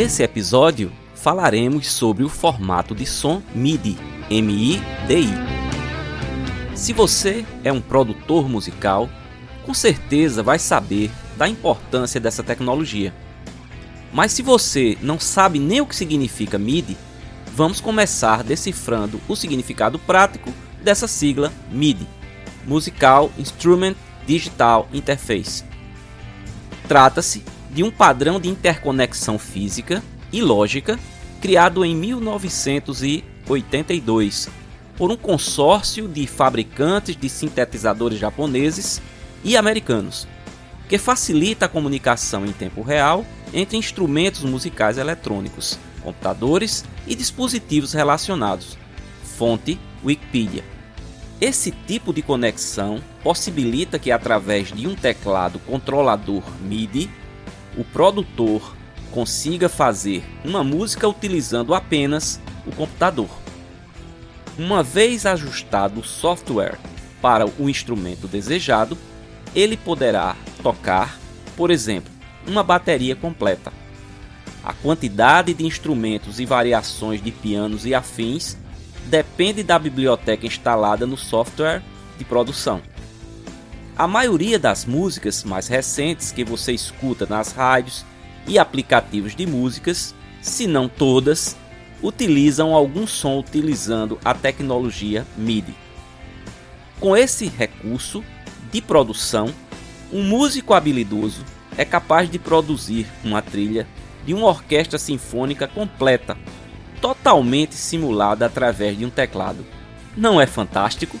Nesse episódio, falaremos sobre o formato de som MIDI, M-I-D-I. Se você é um produtor musical, com certeza vai saber da importância dessa tecnologia. Mas se você não sabe nem o que significa MIDI, vamos começar decifrando o significado prático dessa sigla MIDI Musical Instrument Digital Interface. Trata-se de um padrão de interconexão física e lógica criado em 1982 por um consórcio de fabricantes de sintetizadores japoneses e americanos, que facilita a comunicação em tempo real entre instrumentos musicais eletrônicos, computadores e dispositivos relacionados. Fonte Wikipedia. Esse tipo de conexão possibilita que, através de um teclado controlador MIDI, o produtor consiga fazer uma música utilizando apenas o computador. Uma vez ajustado o software para o instrumento desejado, ele poderá tocar, por exemplo, uma bateria completa. A quantidade de instrumentos e variações de pianos e afins depende da biblioteca instalada no software de produção. A maioria das músicas mais recentes que você escuta nas rádios e aplicativos de músicas, se não todas, utilizam algum som utilizando a tecnologia MIDI. Com esse recurso de produção, um músico habilidoso é capaz de produzir uma trilha de uma orquestra sinfônica completa, totalmente simulada através de um teclado. Não é fantástico?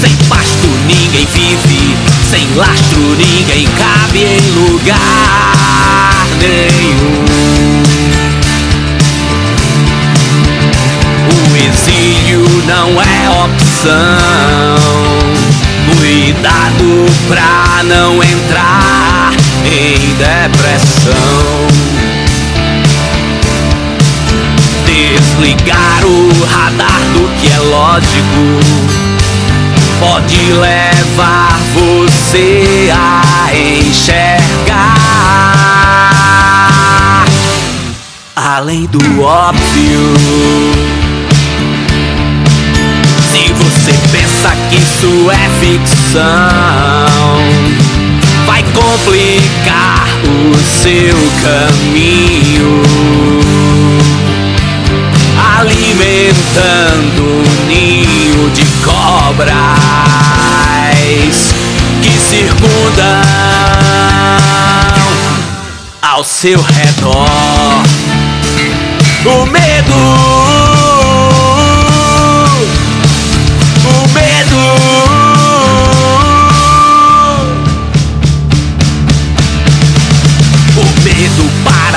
Sem pasto ninguém vive, sem lastro ninguém cabe em lugar nenhum. O exílio não é opção. Cuidado pra não entrar em depressão. Desligar o radar do que é lógico pode levar você a enxergar além do óbvio. Você pensa que isso é ficção? Vai complicar o seu caminho, alimentando um ninho de cobras que circundam ao seu redor. O medo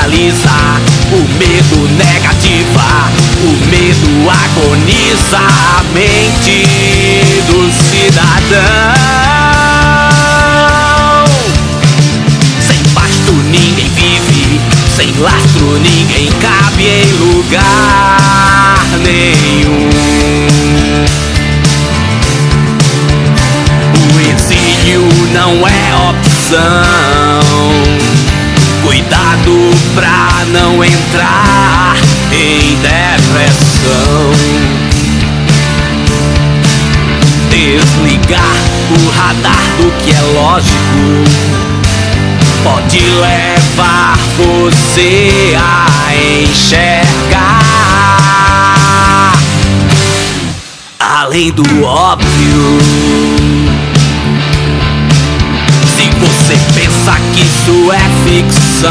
paralisa, o medo negativa, o medo agoniza a mente do cidadão. Sem pasto ninguém vive, sem lastro ninguém cabe em lugar nenhum. O exílio não é opção Cuidado pra não entrar em depressão. Desligar o radar do que é lógico pode levar você a enxergar além do óbvio. Você pensa que isso é ficção,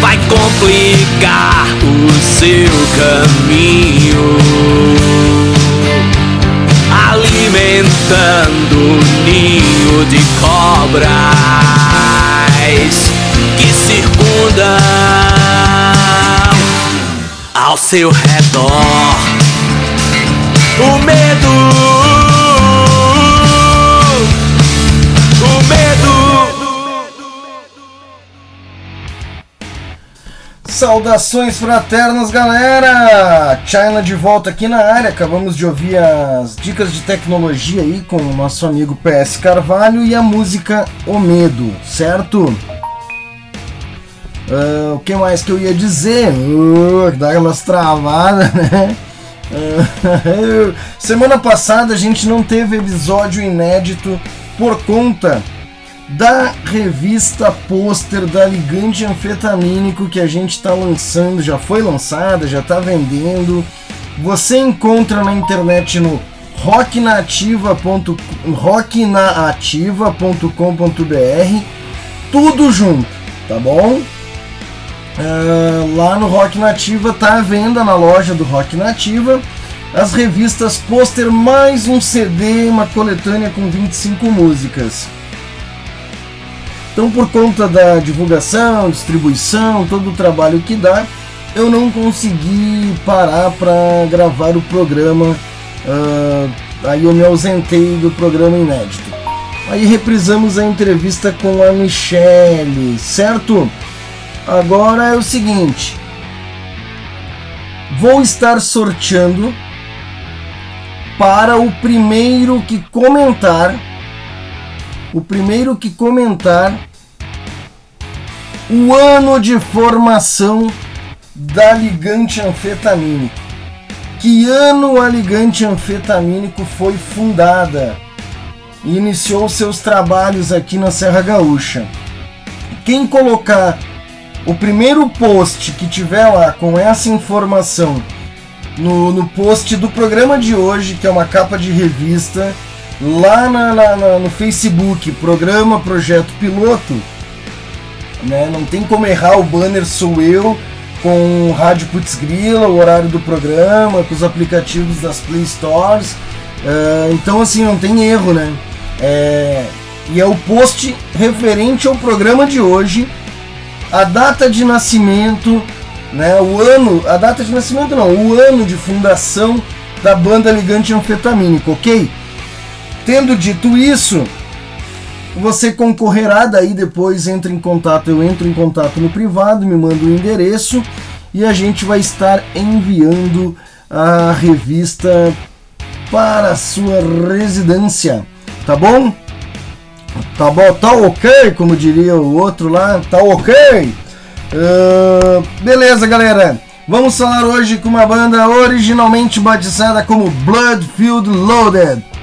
vai complicar o seu caminho, alimentando um ninho de cobras que circundam ao seu redor. O medo Saudações fraternas, galera! China de volta aqui na área. Acabamos de ouvir as dicas de tecnologia aí com o nosso amigo PS Carvalho e a música O Medo, certo? Uh, o que mais que eu ia dizer? Uh, dá umas travadas, né? Uh, semana passada a gente não teve episódio inédito por conta da revista pôster da Ligante Anfetamínico que a gente está lançando, já foi lançada, já está vendendo. Você encontra na internet no rocknaativa.com.br tudo junto, tá bom? Uh, lá no Rock Nativa tá à venda na loja do Rock Nativa as revistas pôster mais um CD, uma coletânea com 25 músicas. Então, por conta da divulgação, distribuição, todo o trabalho que dá, eu não consegui parar para gravar o programa. Uh, aí eu me ausentei do programa inédito. Aí reprisamos a entrevista com a Michelle, certo? Agora é o seguinte: vou estar sorteando para o primeiro que comentar o primeiro que comentar o ano de formação da ligante anfetamínico. Que ano a ligante anfetamínico foi fundada e iniciou seus trabalhos aqui na Serra Gaúcha. Quem colocar o primeiro post que tiver lá com essa informação no, no post do programa de hoje, que é uma capa de revista, lá na, na, na, no Facebook, programa Projeto Piloto, né? Não tem como errar, o banner sou eu, com Rádio Putz Grila, o horário do programa, com os aplicativos das Play Stores. Uh, então assim, não tem erro, né? É, e é o post referente ao programa de hoje, a data de nascimento, né? O ano, a data de nascimento não, o ano de fundação da banda Ligante Anfetamínico, ok? Tendo dito isso, você concorrerá daí depois entra em contato, eu entro em contato no privado, me manda o endereço e a gente vai estar enviando a revista para a sua residência, tá bom? Tá bom, tá ok, como diria o outro lá, tá ok? Uh, beleza, galera. Vamos falar hoje com uma banda originalmente batizada como Bloodfield Loaded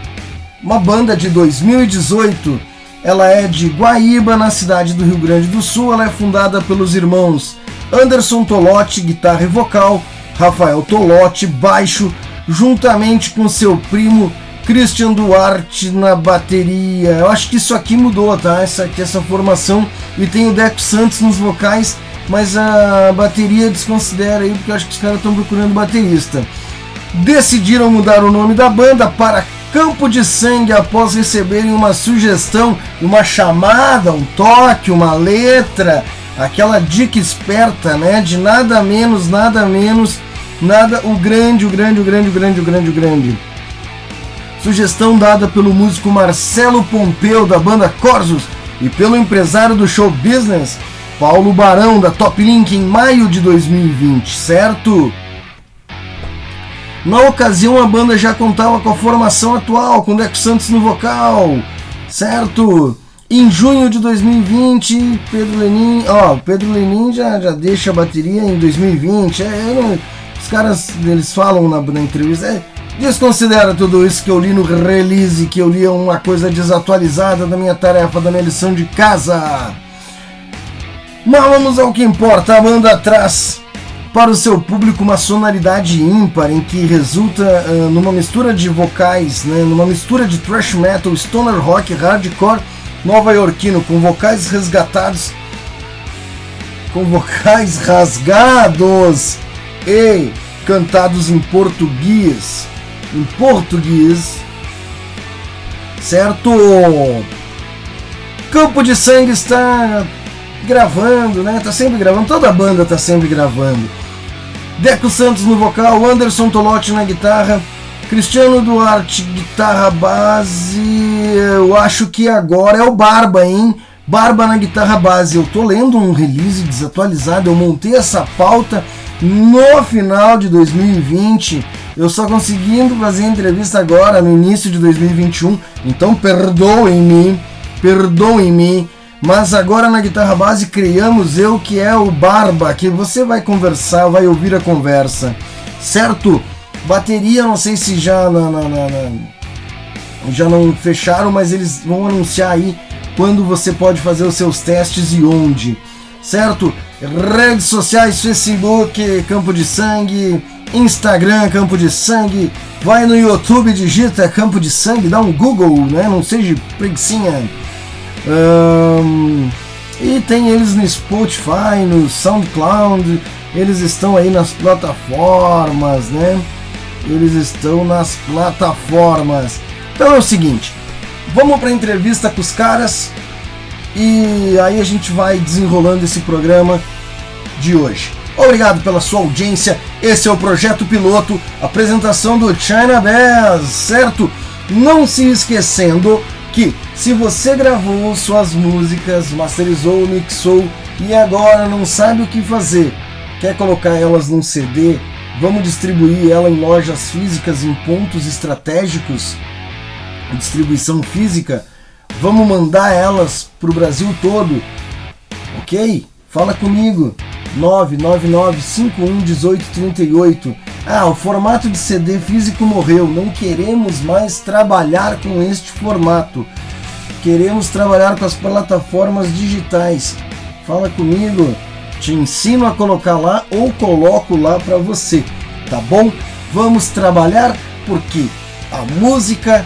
uma banda de 2018. Ela é de Guaíba, na cidade do Rio Grande do Sul. Ela é fundada pelos irmãos Anderson Tolotti, guitarra e vocal, Rafael Tolotti, baixo, juntamente com seu primo Christian Duarte na bateria. Eu acho que isso aqui mudou, tá? Essa, aqui, essa formação. E tem o Deco Santos nos vocais, mas a bateria desconsidera aí, porque eu acho que os caras estão procurando baterista. Decidiram mudar o nome da banda para Campo de Sangue após receberem uma sugestão, uma chamada, um toque, uma letra, aquela dica esperta, né? De nada menos, nada menos, nada o grande, o grande, o grande, o grande, o grande, o grande. Sugestão dada pelo músico Marcelo Pompeu da banda Corsos e pelo empresário do show business Paulo Barão da Top Link em maio de 2020, certo? Na ocasião, a banda já contava com a formação atual, com Deco Santos no vocal, certo? Em junho de 2020, Pedro Lenin, ó, Pedro Lenin já, já deixa a bateria em 2020. É, os caras, eles falam na, na entrevista, é, desconsidera tudo isso que eu li no release, que eu li uma coisa desatualizada da minha tarefa, da minha lição de casa. Mas vamos ao que importa, a banda traz para o seu público uma sonoridade ímpar em que resulta uh, numa mistura de vocais, né, numa mistura de thrash metal, stoner rock, hardcore nova-iorquino com vocais resgatados, com vocais rasgados e cantados em português, em português, certo? Campo de Sangue está gravando, né? Tá sempre gravando, toda a banda tá sempre gravando. Deco Santos no vocal, Anderson Tolotti na guitarra, Cristiano Duarte, guitarra base. Eu acho que agora é o Barba, hein? Barba na guitarra base. Eu tô lendo um release desatualizado. Eu montei essa pauta no final de 2020. Eu só conseguindo fazer entrevista agora, no início de 2021. Então perdoem-me, perdoem-me. Mas agora na guitarra base criamos eu que é o Barba, que você vai conversar, vai ouvir a conversa, certo? Bateria, não sei se já na, na, na, já não fecharam, mas eles vão anunciar aí quando você pode fazer os seus testes e onde, certo? Redes sociais, Facebook, Campo de Sangue, Instagram, Campo de Sangue, vai no YouTube, digita Campo de Sangue, dá um Google, né? Não seja preguiçinha um, e tem eles no Spotify, no SoundCloud, eles estão aí nas plataformas, né? Eles estão nas plataformas. Então é o seguinte, vamos para entrevista com os caras e aí a gente vai desenrolando esse programa de hoje. Obrigado pela sua audiência. Esse é o projeto piloto, apresentação do China Bass, certo? Não se esquecendo que se você gravou suas músicas, masterizou, mixou e agora não sabe o que fazer, quer colocar elas num CD, vamos distribuir ela em lojas físicas em pontos estratégicos, distribuição física, vamos mandar elas para o Brasil todo, ok? Fala comigo, 999511838. Ah, o formato de CD físico morreu, não queremos mais trabalhar com este formato. Queremos trabalhar com as plataformas digitais. Fala comigo, te ensino a colocar lá ou coloco lá para você, tá bom? Vamos trabalhar porque a música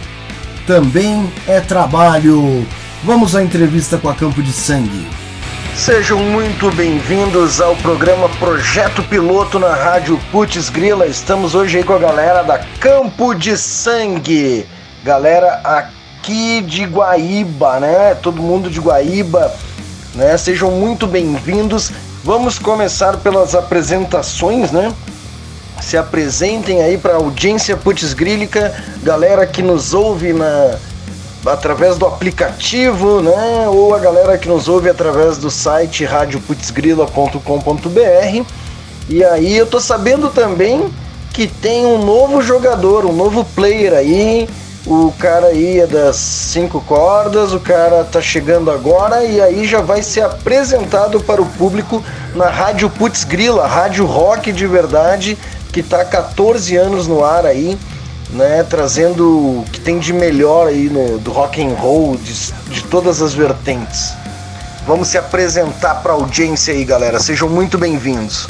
também é trabalho. Vamos à entrevista com a Campo de Sangue. Sejam muito bem-vindos ao programa Projeto Piloto na Rádio Putz Grila. Estamos hoje aí com a galera da Campo de Sangue. Galera aqui de Guaíba, né? Todo mundo de Guaíba, né? Sejam muito bem-vindos. Vamos começar pelas apresentações, né? Se apresentem aí para a audiência Putz Grílica, galera que nos ouve na através do aplicativo, né? Ou a galera que nos ouve através do site radioputzgrila.com.br. E aí eu tô sabendo também que tem um novo jogador, um novo player aí. O cara aí é das cinco cordas, o cara tá chegando agora e aí já vai ser apresentado para o público na Rádio Putz Grila, rádio rock de verdade, que tá 14 anos no ar aí né, trazendo o que tem de melhor aí no, do rock and roll, de, de todas as vertentes. Vamos se apresentar para a audiência aí, galera. Sejam muito bem-vindos.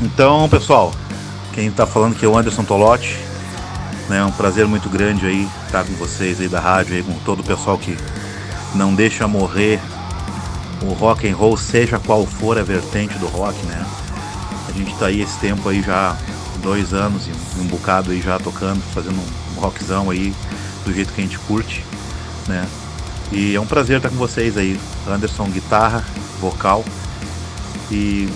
Então, pessoal, quem está falando aqui é o Anderson Tolotti. É um prazer muito grande aí estar com vocês aí da rádio, aí, com todo o pessoal que não deixa morrer o rock and roll, seja qual for a vertente do rock, né? A gente está aí esse tempo aí já dois anos e um bocado aí já tocando, fazendo um rockzão aí do jeito que a gente curte, né? E é um prazer estar com vocês aí. Anderson guitarra, vocal e,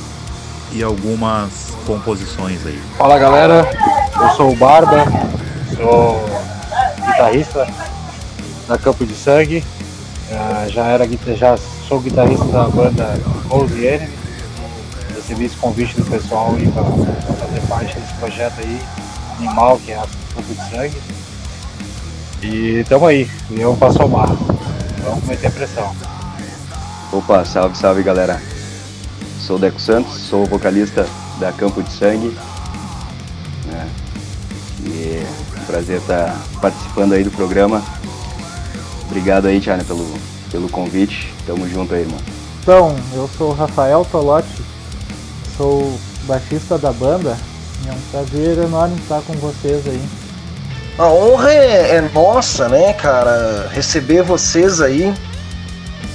e algumas composições aí. Fala galera, eu sou o Barba, sou guitarrista da Campo de Sangue, uh, já era já sou guitarrista da banda Rose Enemy recebi esse convite do pessoal aí para fazer parte desse projeto aí, animal, que é a Campo de Sangue. E tamo aí, eu passo ao mar. Vamos meter pressão. Opa, salve, salve galera. Sou o Deco Santos, sou o vocalista da Campo de Sangue. né? E é um prazer estar participando aí do programa. Obrigado aí, Tiana, pelo, pelo convite. Tamo junto aí, irmão. Então, eu sou o Rafael Tolotti, sou baixista da banda e é um prazer enorme estar com vocês aí. A honra é, é nossa, né, cara? Receber vocês aí.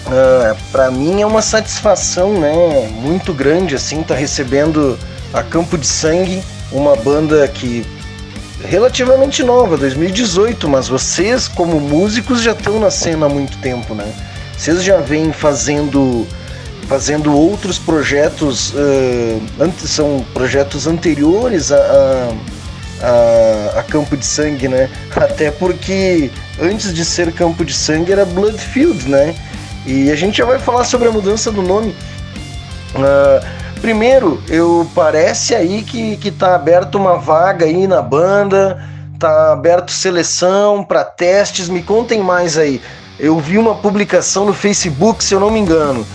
ah, pra mim é uma satisfação, né? Muito grande, assim, tá recebendo a Campo de Sangue, uma banda que relativamente nova, 2018, mas vocês, como músicos, já estão na cena há muito tempo, né? Vocês já vêm fazendo fazendo outros projetos, ante- são projetos anteriores a, a, a, Campo de Sangue, né? Até porque antes de ser Campo de Sangue era Bloodfield, né? E a gente já vai falar sobre a mudança do nome. Ah, primeiro, eu parece aí que, que tá aberto uma vaga aí na banda, tá aberto seleção para testes. Me contem mais aí. Eu vi uma publicação no Facebook, se eu não me engano,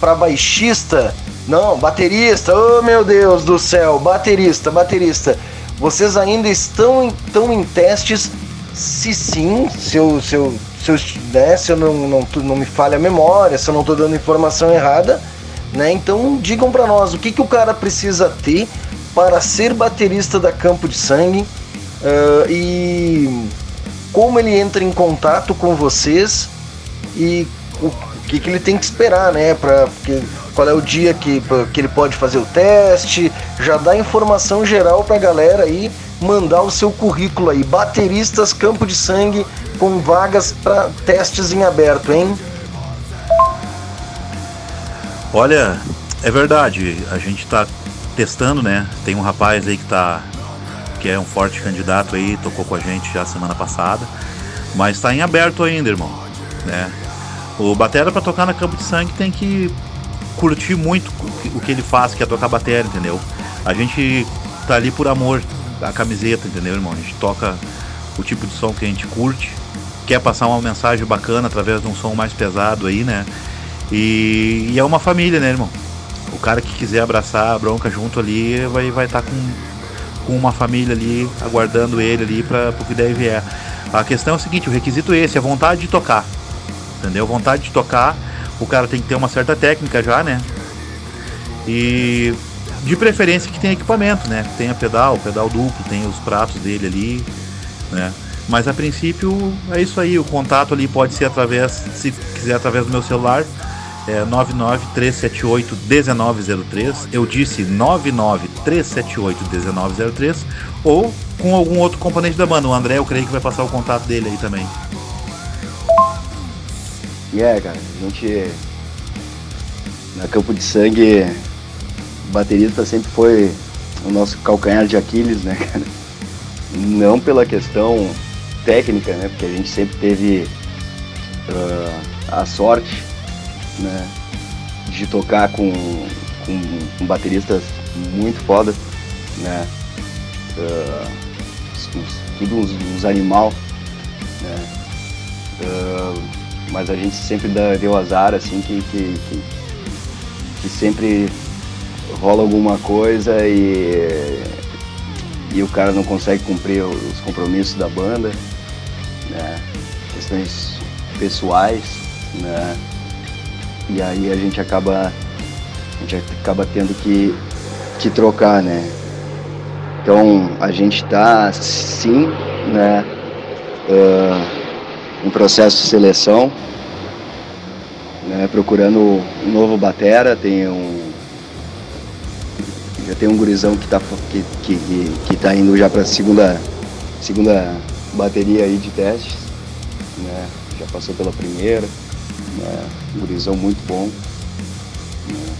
para baixista, não, baterista. Oh meu Deus do céu, baterista, baterista. Vocês ainda estão, em- estão em testes? Se sim, se eu, se eu, se eu, né, se eu não, não, não me falha a memória, se eu não estou dando informação errada, né? Então digam para nós o que, que o cara precisa ter para ser baterista da Campo de Sangue ah, e como ele entra em contato com vocês e o que, que ele tem que esperar, né? Pra, porque, qual é o dia que, pra- que ele pode fazer o teste, já dá informação geral pra galera aí mandar o seu currículo aí. Bateristas Campo de Sangue com vagas para testes em aberto, hein? Olha, é verdade, a gente tá testando, né? Tem um rapaz aí que tá. que é um forte candidato aí, tocou com a gente já semana passada. Mas tá em aberto ainda, irmão. Né? O batera pra tocar na campo de sangue tem que curtir muito o que- ele faz, que é tocar bateria, entendeu? A gente tá ali por amor da camiseta, entendeu, irmão? A gente toca o tipo de som que a gente curte, quer passar uma mensagem bacana através de um som mais pesado aí, né? E, e é uma família, né, irmão? O cara que quiser abraçar a bronca junto ali vai vai estar com, com uma família ali aguardando ele ali para o que deve vier. A questão é o seguinte, o requisito é esse, a vontade de tocar. Entendeu? Vontade de tocar, o cara tem que ter uma certa técnica já, né? E de preferência que tenha equipamento, né? Que tenha pedal, pedal duplo, tem os pratos dele ali, né? Mas a princípio é isso aí, o contato ali pode ser através, se quiser através do meu celular, é 993781903. Eu disse 993781903 ou com algum outro componente da banda. O André, eu creio que vai passar o contato dele aí também. E é, cara, a gente. Na Campo de Sangue, o baterista sempre foi o nosso calcanhar de Aquiles, né, cara? Não pela questão técnica, né? Porque a gente sempre teve ah, a sorte, né? De tocar com, com, com bateristas muito foda, né? Ah, uns- tudo uns, uns animal, né? Ah, mas a gente sempre dá- deu azar, assim, que, que, que, que sempre rola alguma coisa e, e o cara não consegue cumprir os compromissos da banda, né? Questões pessoais, né? E aí a gente acaba, a gente acaba tendo que, que trocar, né? Então a gente tá sim, né? ah, em processo de seleção, né, procurando um novo batera, tem um já tem um gurizão que tá que, que, que, que tá indo já para segunda segunda bateria aí de testes, né? Já passou pela primeira, né? Um gurizão muito bom. né,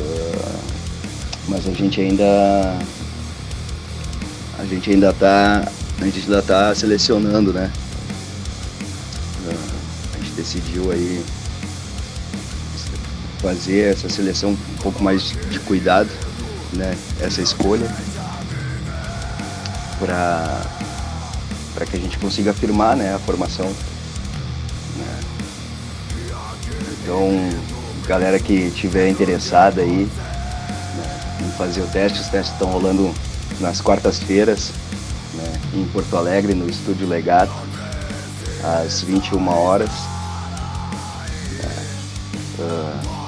ah, mas a gente ainda a gente ainda tá a gente ainda tá selecionando, né? Decidiu aí fazer essa seleção um pouco mais de cuidado, né? Essa escolha para para que a gente consiga afirmar, né, a formação né? Então, galera que tiver interessada aí né, em fazer o teste, os testes estão rolando nas quartas-feiras né, em Porto Alegre, no Estúdio Legato, às 21 horas.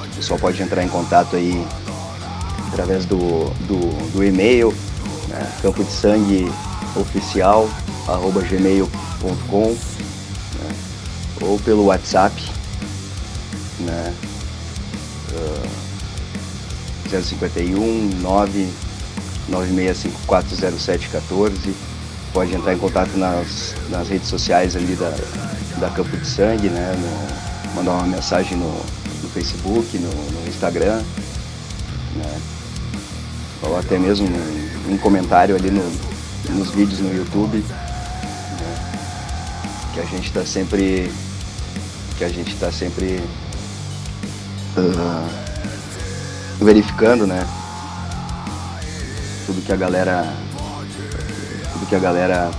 O pessoal pode entrar em contato aí através do, do, do e-mail, né, campo de sangue oficial, arroba gmail.com, né, ou pelo WhatsApp, né, uh, 051 9 96540714. Pode entrar em contato nas, nas redes sociais ali da, da Campo de Sangue, né? No, mandar uma mensagem no Facebook, no, no Instagram, né? Ou até mesmo um, um comentário ali no, nos vídeos no YouTube. Né? Que a gente está sempre. Que a gente está sempre uh, verificando, né? tudo que a galera tudo que a galera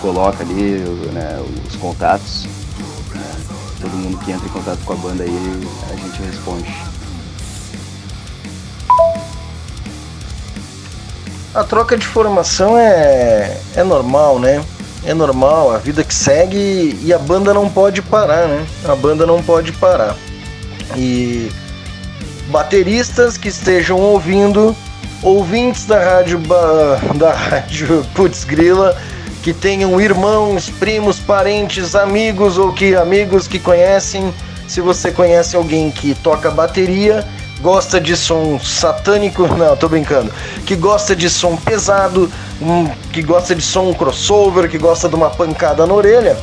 coloca ali, né, os contatos. Todo mundo que entra em contato com a banda aí, a gente responde. A troca de formação é, é normal, né? É normal, a vida que segue e a banda não pode parar, né? A banda não pode parar. E bateristas que estejam ouvindo ouvintes da rádio da rádio Putz Grila que tenham irmãos, primos, parentes, amigos ou que amigos que conhecem, se você conhece alguém que toca bateria, gosta de som satânico, não, tô brincando, que gosta de som pesado, um, que gosta de som crossover, que gosta de uma pancada na orelha,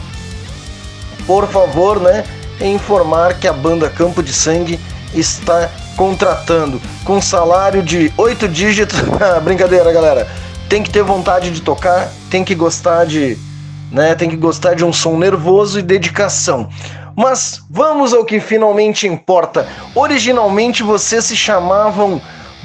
por favor, né, informar que a banda Campo de Sangue está contratando com salário de oito dígitos. Brincadeira, galera. Tem que ter vontade de tocar, tem que gostar de, né, tem que gostar de um som nervoso e dedicação. Mas vamos ao que finalmente importa. Originalmente vocês se chamavam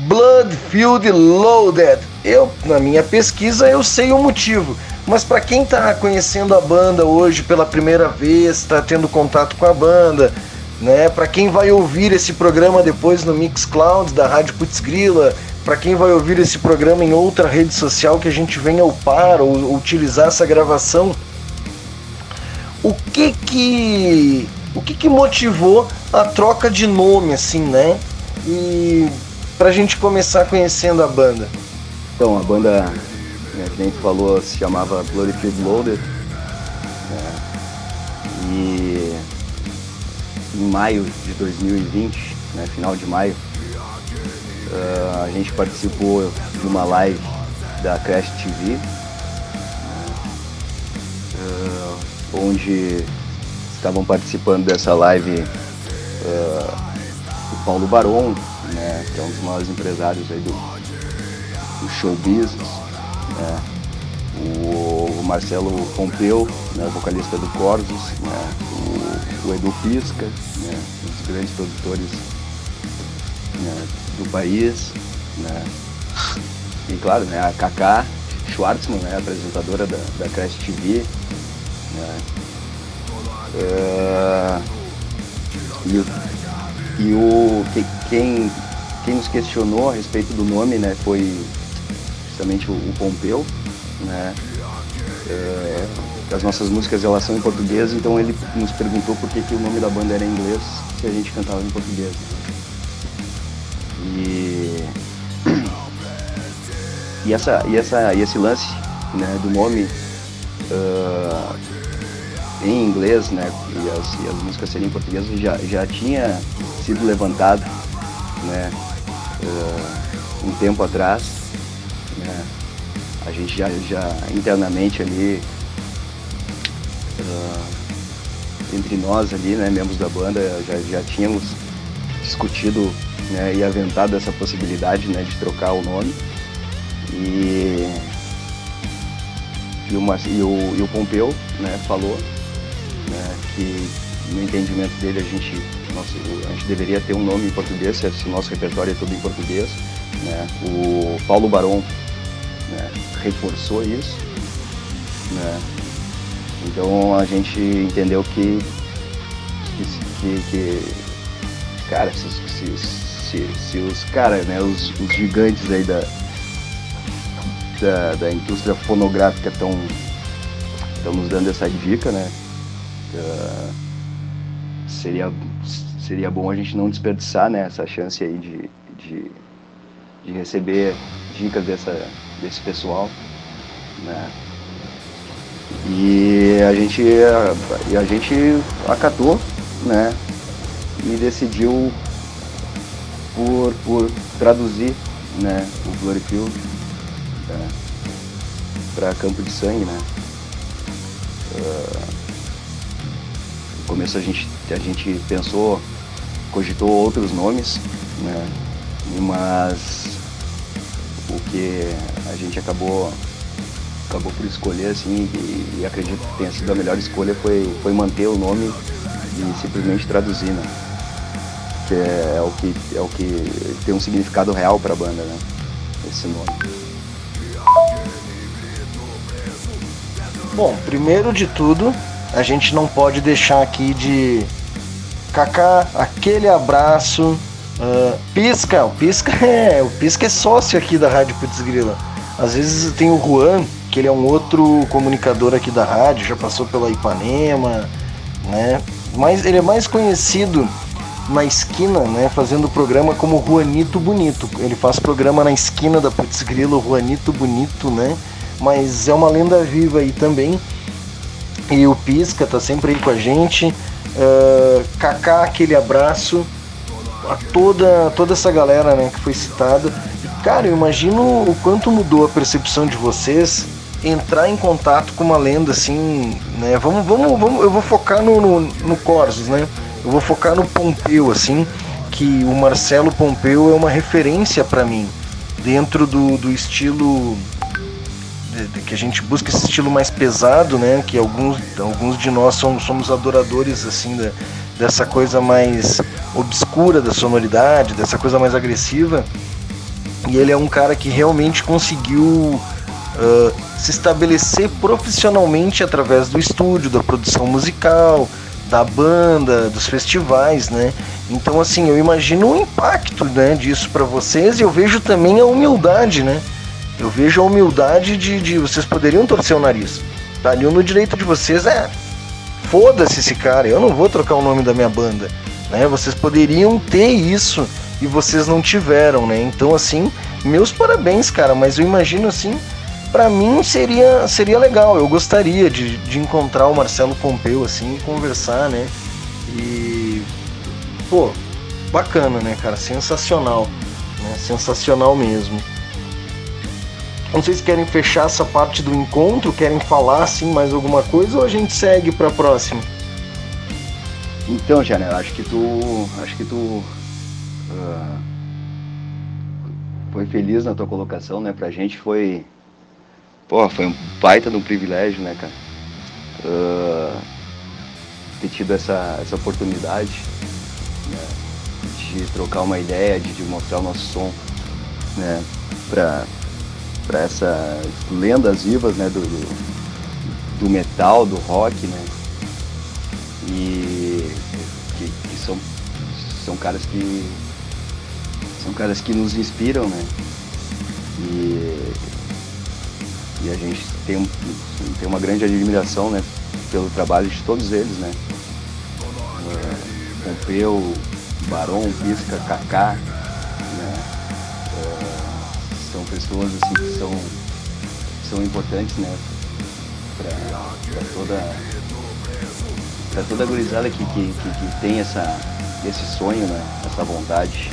Bloodfield Loaded. Eu, na minha pesquisa, eu sei o motivo. Mas para quem está conhecendo a banda hoje pela primeira vez, está tendo contato com a banda, né? Para quem vai ouvir esse programa depois no Mixcloud da Rádio Putz Grila, para quem vai ouvir esse programa em outra rede social que a gente venha upar ou utilizar essa gravação, o que que o que que motivou a troca de nome assim, né? E pra gente começar conhecendo a banda. Então, a banda, né, que falou, se chamava Bloody Field Loaded. Né? E em maio de 2020, né, final de maio, uh, a gente participou de uma live da Crash TV, uh, onde estavam participando dessa live uh, o Paulo Baron, né, que é um dos maiores empresários aí do, do show business, né, o, Marcelo Pompeu, né, vocalista do Corsos, né, o, o, Edu Pisca, né, um dos grandes produtores né, do país, né, e claro, né, a Kaká Schwartzman, né, apresentadora da, da Crash TV, né, uh, e, o, e o que, quem, quem nos questionou a respeito do nome né, foi justamente o, o Pompeu, né? É, as nossas músicas elas são em português, então ele nos perguntou por que, que o nome da banda era em inglês se a gente cantava em português. E, e, essa, e, essa, e esse lance né, do nome uh, em inglês né, e, as, e as músicas serem em português já, já tinha sido levantado né, uh, um tempo atrás. Né, a gente já, já internamente ali, uh, entre nós ali, né, membros da banda, já, já tínhamos discutido né, e aventado essa possibilidade né, de trocar o nome. E, e, o, e, o, e o Pompeu né, falou né, que no entendimento dele a gente, nosso, a gente deveria ter um nome em português, se o nosso repertório é todo em português. Né? O Paulo Baron né, reforçou isso. Né? Então a gente entendeu que que, que cara, se, se, se, se os caras, né, os, os gigantes aí da, da, da indústria fonográfica estão nos dando essa dica, né? Uh, seria, seria bom a gente não desperdiçar né, essa chance aí de, de, de receber dicas dessa, desse pessoal. Né? E a gente, e a gente acatou né? e decidiu por, por traduzir né, o Gloryfield né, para Campo de Sangue. Né? Uh, no começo a gente, a gente pensou, cogitou outros nomes, né, mas o que a gente acabou acabou por escolher assim e, e, acredito que tenha sido a melhor escolha foi, foi manter o nome e simplesmente traduzir, né? Que é, é o que é o que tem um significado real para a banda, né? Esse nome. Bom, primeiro de tudo, a gente não pode deixar aqui de Kaká, aquele abraço. Uh, Pisca, o Pisca é, o Pisca é sócio aqui da Rádio Putz Grila. Às vezes tem o Juan, que ele é um outro comunicador aqui da rádio, já passou pela Ipanema, né? Mas ele é mais conhecido na esquina, né, fazendo programa como Juanito Bonito. Ele faz programa na esquina da Putz Grilo, Juanito Bonito, né? Mas é uma lenda viva aí também. E o Pisca tá sempre aí com a gente. Uh, Kaká, aquele abraço a toda, toda essa galera né, que foi citada. E, cara, eu imagino o quanto mudou a percepção de vocês entrar em contato com uma lenda assim, né? Vamos, vamos, vamos eu vou focar no, no, no Corsos, né? Eu vou focar no Pompeu, assim, que o Marcelo Pompeu é uma referência para mim dentro do, do estilo de, de, que a gente busca esse estilo mais pesado, né? Que alguns, alguns de nós somos, somos adoradores assim da, dessa coisa mais obscura da sonoridade, dessa coisa mais agressiva. E ele é um cara que realmente conseguiu uh, se estabelecer profissionalmente através do estúdio, da produção musical, da banda, dos festivais, né? Então assim, eu imagino o impacto, né, disso para vocês e eu vejo também a humildade, né? Eu vejo a humildade de, de vocês poderiam torcer o nariz. Tá ali no direito de vocês é foda-se esse cara, eu não vou trocar o nome da minha banda, né? Vocês poderiam ter isso e vocês não tiveram, né? Então assim, meus parabéns, cara, mas eu imagino assim, para mim seria seria legal, eu gostaria de, de encontrar o Marcelo Pompeu assim conversar, né? E pô, bacana, né, cara? Sensacional, né? Sensacional mesmo. Não sei se querem fechar essa parte do encontro, querem falar assim mais alguma coisa ou a gente segue para próxima. Então, Janela, acho que tu, acho que tu uh, foi feliz na tua colocação, né? Pra gente foi, pô, foi um baita de um privilégio, né, cara? Uh, ter tido essa, essa oportunidade né, de trocar uma ideia, de, de mostrar o nosso som, né? Pra, para essas lendas vivas né, do, do, metal, do rock, né? E que, que, são, são caras que são caras que nos inspiram, né? E, e a gente tem, tem uma grande admiração né, pelo trabalho de todos eles, né? Uh, Pompeu, Barão, Pisca, Kaká, pessoas assim que são, são importantes, né? Para toda para toda a gurizada que, que, que, que, tem essa, esse sonho, né? essa vontade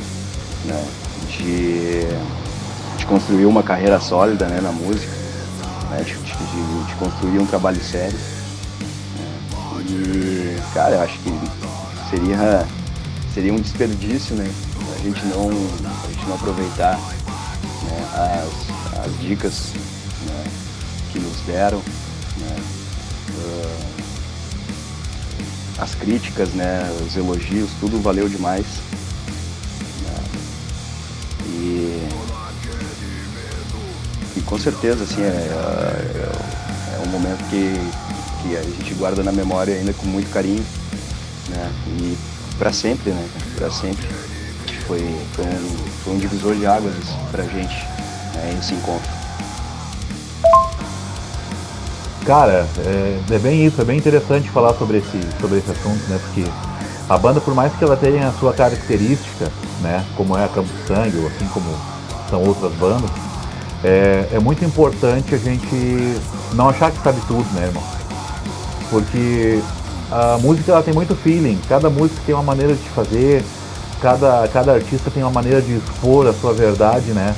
né? de, de construir uma carreira sólida né? na música, né? de, de, de construir um trabalho sério. Né? E, cara, eu acho que seria, seria um desperdício né? a, gente não, a gente não aproveitar as, as dicas né, que nos deram, né, uh, as críticas, né, os elogios, tudo valeu demais. Com certeza assim, é, é, é um momento que, que a gente guarda na memória ainda com muito carinho. Né, e para sempre, né? Para sempre. Foi, foi, um, foi um divisor de águas pra gente, né, esse encontro. Cara, é, é, bem isso, é bem interessante falar sobre esse, sobre esse assunto, né? Porque a banda, por mais que ela tenha a sua característica, né? Como é a Campo Sangue, ou assim como são outras bandas, é, é muito importante a gente não achar que sabe tudo, né, irmão? Porque a música ela tem muito feeling, cada música tem uma maneira de fazer, cada, cada artista tem uma maneira de expor a sua verdade, né?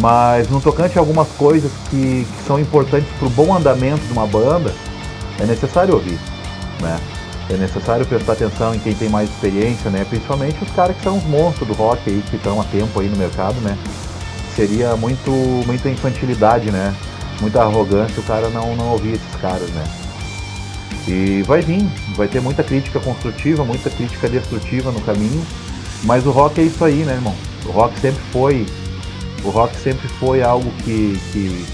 Mas no tocante a algumas coisas que, que são importantes para o bom andamento de uma banda, é necessário ouvir, né? É necessário prestar atenção em quem tem mais experiência, né? Principalmente os caras que são os monstros do rock aí, que estão há tempo aí no mercado, né? Seria muito, muita infantilidade, né? Muita arrogância o cara não, não ouvir esses caras, né? E vai vir, vai ter muita crítica construtiva, muita crítica destrutiva no caminho, mas o rock é isso aí, né, irmão? O rock sempre foi, o rock sempre foi algo que, que,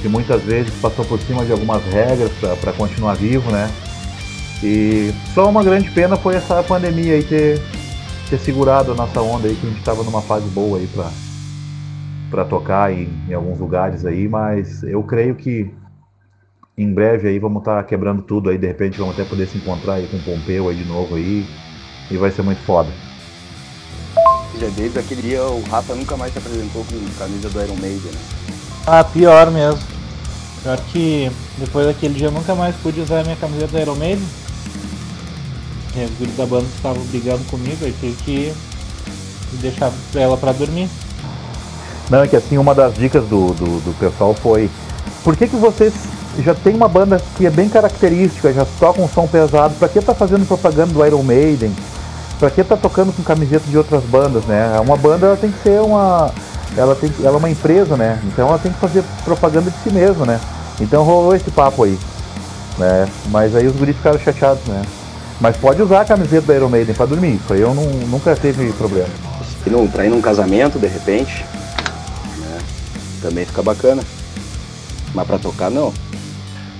que muitas vezes passou por cima de algumas regras para continuar vivo, né? E só uma grande pena foi essa pandemia aí ter, ter segurado a nossa onda aí, que a gente estava numa fase boa aí para para tocar em, em alguns lugares aí, mas eu creio que em breve aí vamos estar tá quebrando tudo aí, de repente vamos até poder se encontrar aí com o Pompeu aí de novo aí. E vai ser muito foda. Já desde aquele dia o Rafa nunca mais se apresentou com camisa do Iron Maiden, né? Ah, pior mesmo. Pior que depois daquele dia eu nunca mais pude usar a minha camiseta do Iron Maiden. E os guris da banda estavam brigando comigo, aí tive que deixar ela pra dormir. Não, é que assim, uma das dicas do, do, do pessoal foi por que, que vocês já tem uma banda que é bem característica, já toca um som pesado, pra que tá fazendo propaganda do Iron Maiden? Pra que tá tocando com camiseta de outras bandas, né? Uma banda ela tem que ser uma. Ela, tem, ela é uma empresa, né? Então ela tem que fazer propaganda de si mesma, né? Então rolou esse papo aí. Né? Mas aí os guris ficaram chateados, né? Mas pode usar a camiseta da Iron Maiden pra dormir, isso aí eu não, nunca teve problema. E não, pra ir num casamento, de repente? Também fica bacana. Mas pra tocar, não.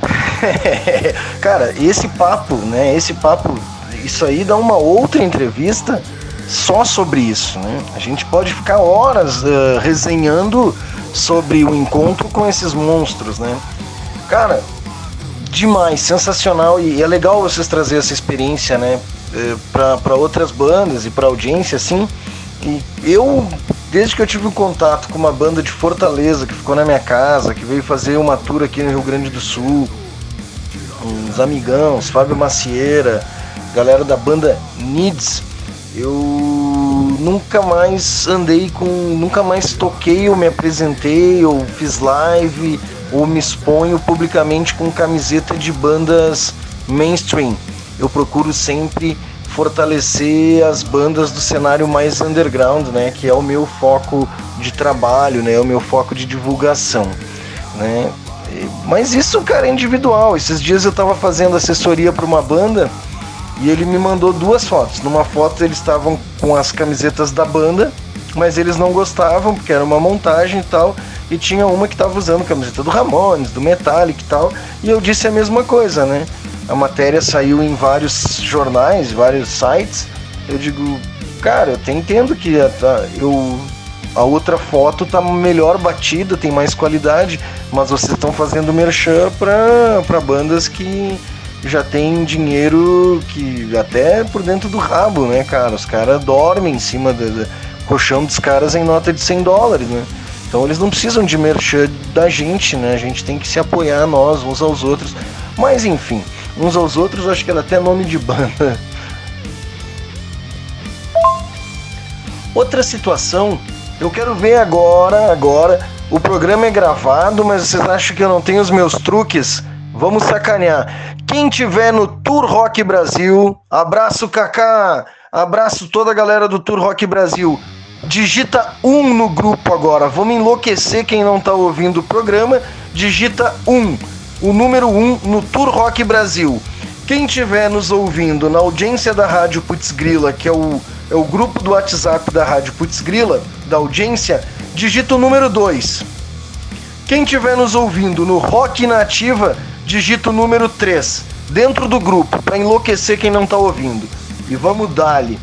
Cara, esse papo, né? Esse papo, isso aí dá uma outra entrevista só sobre isso, né? A gente pode ficar horas uh, resenhando sobre o encontro com esses monstros, né? Cara, demais, sensacional e é legal vocês trazer essa experiência, né? Eh, para outras bandas e para audiência, assim. E eu, desde que eu tive um contato com uma banda de Fortaleza que ficou na minha casa, que veio fazer uma tour aqui no Rio Grande do Sul, uns amigãos, Fábio Macieira, galera da banda Needs, eu nunca mais andei com. nunca mais toquei ou me apresentei ou fiz live ou me exponho publicamente com camiseta de bandas mainstream. Eu procuro sempre fortalecer as bandas do cenário mais underground, né, que é o meu foco de trabalho, né, é o meu foco de divulgação, né? Mas isso, cara, é individual. Esses dias eu tava fazendo assessoria para uma banda e ele me mandou duas fotos. Numa foto eles estavam com as camisetas da banda, mas eles não gostavam porque era uma montagem e tal. E tinha uma que tava usando camiseta do Ramones, do Metallic e tal. E eu disse a mesma coisa, né? A matéria saiu em vários jornais, vários sites. Eu digo, cara, eu entendo que eu a outra foto tá melhor batida, tem mais qualidade, mas vocês estão fazendo merchan para bandas que já tem dinheiro que até por dentro do rabo, né, cara? Os caras dormem em cima do, do colchão dos caras em nota de 100 dólares, né? Então eles não precisam de merchan da gente, né? A gente tem que se apoiar nós uns aos outros. Mas enfim, uns aos outros acho que era até nome de banda. Outra situação eu quero ver agora, agora. O programa é gravado, mas vocês acham que eu não tenho os meus truques? Vamos sacanear. Quem tiver no Tour Rock Brasil, abraço Kaká, abraço toda a galera do Tour Rock Brasil. Digita um no grupo agora. Vamos enlouquecer quem não tá ouvindo o programa. Digita um, o número um no Tour Rock Brasil. Quem tiver nos ouvindo na audiência da Rádio Putz Grila, que é o é o grupo do WhatsApp da Rádio Putz Grila, da audiência, digita o número 2. Quem estiver nos ouvindo no Rock Nativa, digita o número 3, dentro do grupo, para enlouquecer quem não está ouvindo. E vamos dali.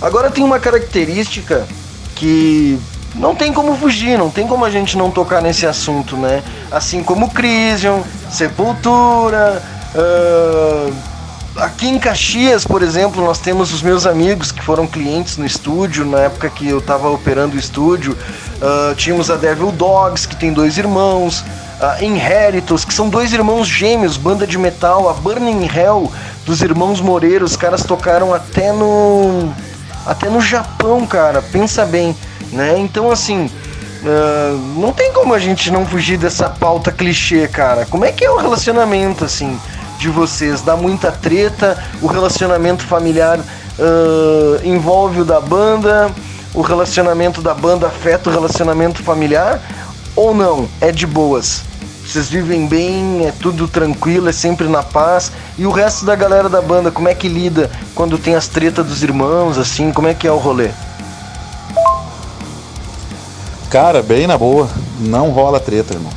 Agora tem uma característica que não tem como fugir, não tem como a gente não tocar nesse assunto, né? Assim como Crisium, Sepultura, uh, aqui em Caxias, por exemplo, nós temos os meus amigos que foram clientes no estúdio, na época que eu estava operando o estúdio. Uh, tínhamos a Devil Dogs, que tem dois irmãos. A Inheritos, que são dois irmãos gêmeos, banda de metal. A Burning Hell, dos irmãos Moreira, os caras tocaram até no. Até no Japão, cara, pensa bem, né? Então, assim, uh, não tem como a gente não fugir dessa pauta clichê, cara. Como é que é o relacionamento, assim? de vocês dá muita treta, o relacionamento familiar uh, envolve o da banda, o relacionamento da banda afeta o relacionamento familiar ou não? É de boas. Vocês vivem bem, é tudo tranquilo, é sempre na paz. E o resto da galera da banda, como é que lida quando tem as tretas dos irmãos, assim? Como é que é o rolê? Cara, bem na boa. Não rola treta, irmão.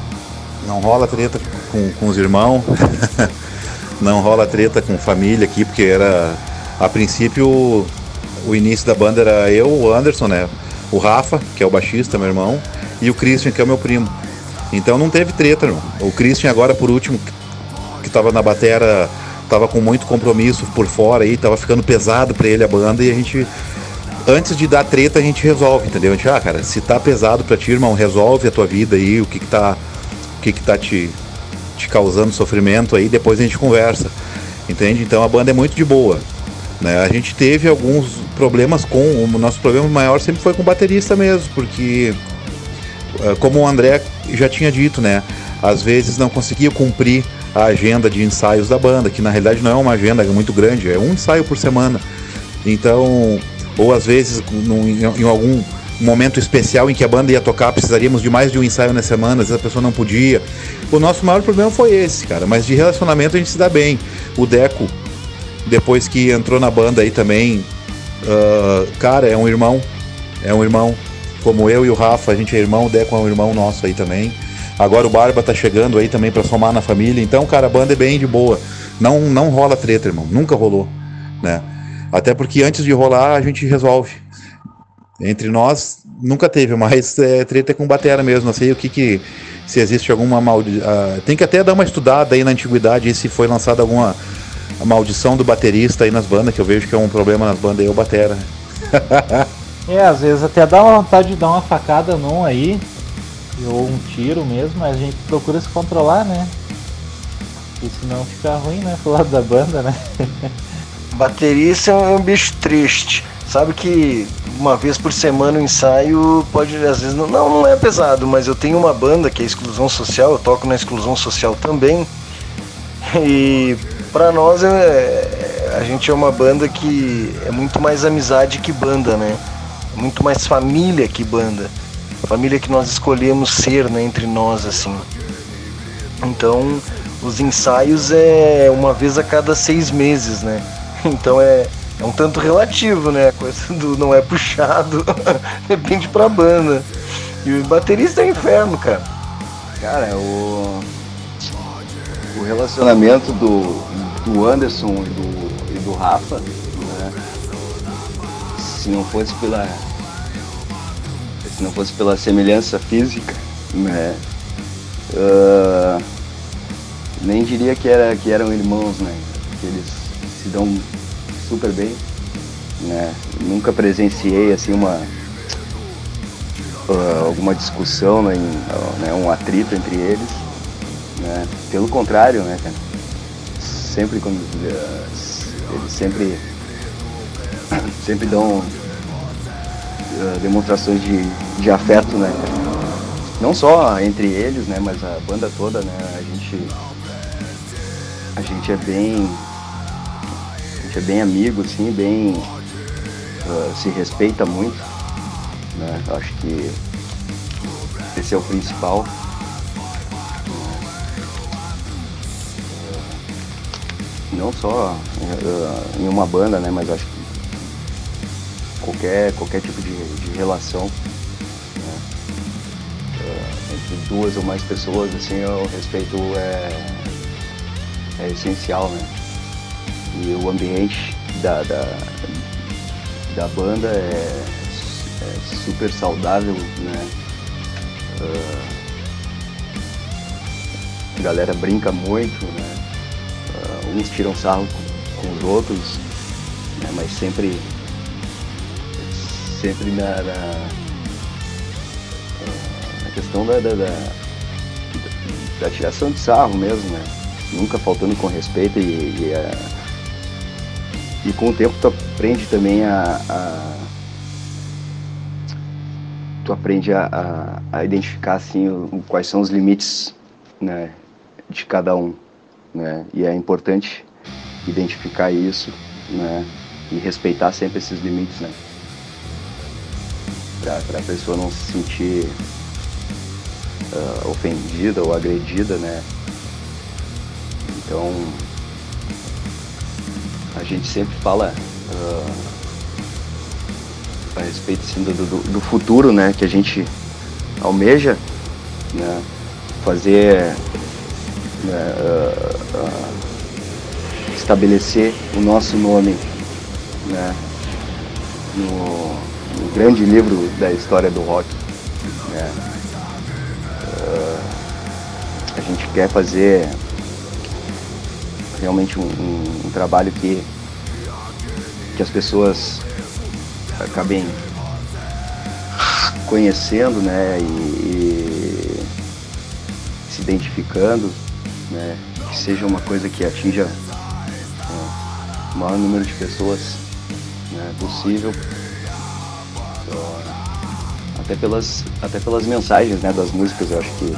Não rola treta com, com os irmãos. não rola treta com família aqui, porque era. A princípio, o início da banda era eu, o Anderson, né? O Rafa, que é o baixista, meu irmão, e o Christian, que é o meu primo. Então não teve treta, irmão. O Christian agora, por último, que tava na batera, tava com muito compromisso por fora aí, tava ficando pesado pra ele a banda e a gente. Antes de dar treta, a gente resolve, entendeu? A gente, ah, cara, se tá pesado pra ti, irmão, resolve a tua vida aí, o que que tá. O que que tá te te causando sofrimento aí, depois a gente conversa. Entende? Então a banda é muito de boa. Né? A gente teve alguns problemas com. O nosso problema maior sempre foi com o baterista mesmo, porque, eh, como o André já tinha dito, né? Às vezes não conseguia cumprir a agenda de ensaios da banda, que na realidade não é uma agenda muito grande, é um ensaio por semana. Então, ou às vezes em algum um momento especial em que a banda ia tocar, precisaríamos de mais de um ensaio na semana, às vezes a pessoa não podia. O nosso maior problema foi esse, cara, mas de relacionamento a gente se dá bem. O Deco, depois que entrou na banda aí também, uh, cara, é um irmão, é um irmão. Como eu e o Rafa, a gente é irmão, o Deco é um irmão nosso aí também. Agora o Barba tá chegando aí também para somar na família. Então, cara, a banda é bem de boa. Não, não rola treta, irmão. Nunca rolou, né? Até porque antes de rolar a gente resolve. Entre nós nunca teve, mas é, treta com batera mesmo. Não sei o que que. Se existe alguma maldição. Uh, tem que até dar uma estudada aí na antiguidade se foi lançada alguma maldição do baterista aí nas bandas, que eu vejo que é um problema nas bandas aí, o batera. é, às vezes até dá uma vontade de dar uma facada num aí, ou um tiro mesmo, mas a gente procura se controlar, né? Porque senão fica ruim, né? Pro lado da banda, né? Baterista é um bicho triste. Sabe que uma vez por semana o ensaio pode, às vezes, não, não é pesado, mas eu tenho uma banda que é Exclusão Social, eu toco na Exclusão Social também. E para nós é, a gente é uma banda que é muito mais amizade que banda, né? Muito mais família que banda. Família que nós escolhemos ser, né, entre nós assim. Então, os ensaios é uma vez a cada seis meses, né? Então é é um tanto relativo, né? A coisa do não é puxado, depende pra banda. E o baterista é um inferno, cara. Cara, o. O relacionamento do, do Anderson e do, e do Rafa, né? Se não fosse pela. Se não fosse pela semelhança física, né? Uh, nem diria que, era, que eram irmãos, né? Eles se dão super bem. Né? Nunca presenciei assim uma uh, alguma discussão, né, né, um atrito entre eles. Né? Pelo contrário, né, cara? Sempre quando uh, eles sempre sempre dão demonstrações de, de afeto, né? Não só entre eles, né, mas a banda toda, né? A gente a gente é bem é bem amigo, assim, bem. Uh, se respeita muito. Né? Acho que esse é o principal. Não só uh, em uma banda, né? Mas acho que qualquer, qualquer tipo de, de relação né? uh, entre duas ou mais pessoas, assim, o respeito é, é essencial, né? E o ambiente da, da, da banda é, é super saudável, né? Uh, a galera brinca muito, né? Uh, uns tiram sarro com, com os outros, né? mas sempre, sempre na, na, uh, na questão da, da, da, da, tiração de sarro mesmo, né? Nunca faltando com respeito e, e, e com o tempo tu aprende também a, a tu aprende a, a, a identificar assim o, quais são os limites né, de cada um, né? E é importante identificar isso, né? E respeitar sempre esses limites, né? Para a pessoa não se sentir uh, ofendida ou agredida, né? Então a gente sempre fala uh, a respeito assim, do, do, do, futuro, né, que a gente almeja, né, fazer, né, uh, uh, estabelecer o nosso nome, né, no, no, grande livro da história do rock, né, a gente quer fazer realmente um, um, um trabalho que que as pessoas acabem conhecendo, né, e, e se identificando, né, que seja uma coisa que atinja o maior número de pessoas né, possível, até pelas, até pelas mensagens né, das músicas, eu acho que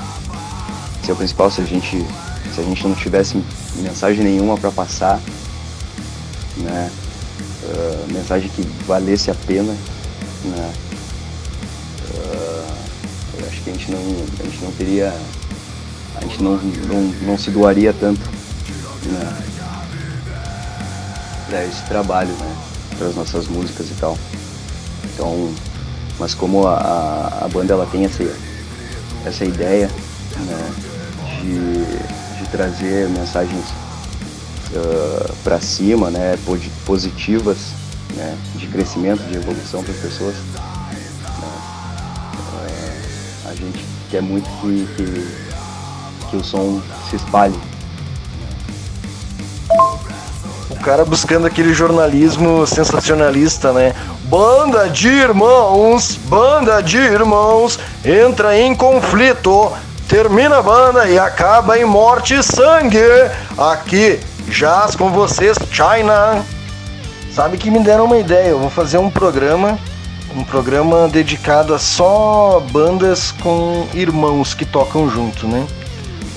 esse é o principal, se a gente, se a gente não tivesse mensagem nenhuma para passar, né, uh, mensagem que valesse a pena, né? Uh, eu acho que a gente não, a gente não teria, a gente não, não, não se doaria tanto né? para esse trabalho, né? Para as nossas músicas e tal. Então, mas como a, a, banda ela tem essa, essa ideia né? de trazer mensagens uh, para cima, né, positivas, né, de crescimento, de evolução para as pessoas. Uh, a gente quer muito que, que, que o som se espalhe. O cara buscando aquele jornalismo sensacionalista, né? Banda de irmãos, banda de irmãos, entra em conflito, termina a banda e acaba em morte e sangue. Aqui Jazz com vocês, China. Sabe que me deram uma ideia, eu vou fazer um programa, um programa dedicado a só bandas com irmãos que tocam junto, né?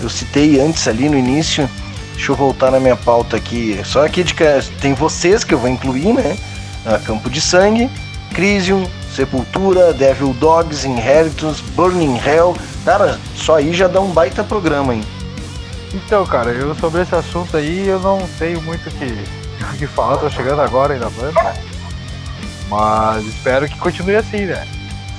Eu citei antes ali no início, deixa eu voltar na minha pauta aqui. Só aqui de tem vocês que eu vou incluir, né? A Campo de Sangue, Crisium, Sepultura, Devil Dogs, Inheritance, Burning Hell. Cara, só aí já dá um baita programa, hein? Então, cara, eu sobre esse assunto aí eu não tenho muito o que, que falar, tô chegando agora aí na banda. Mas espero que continue assim, né?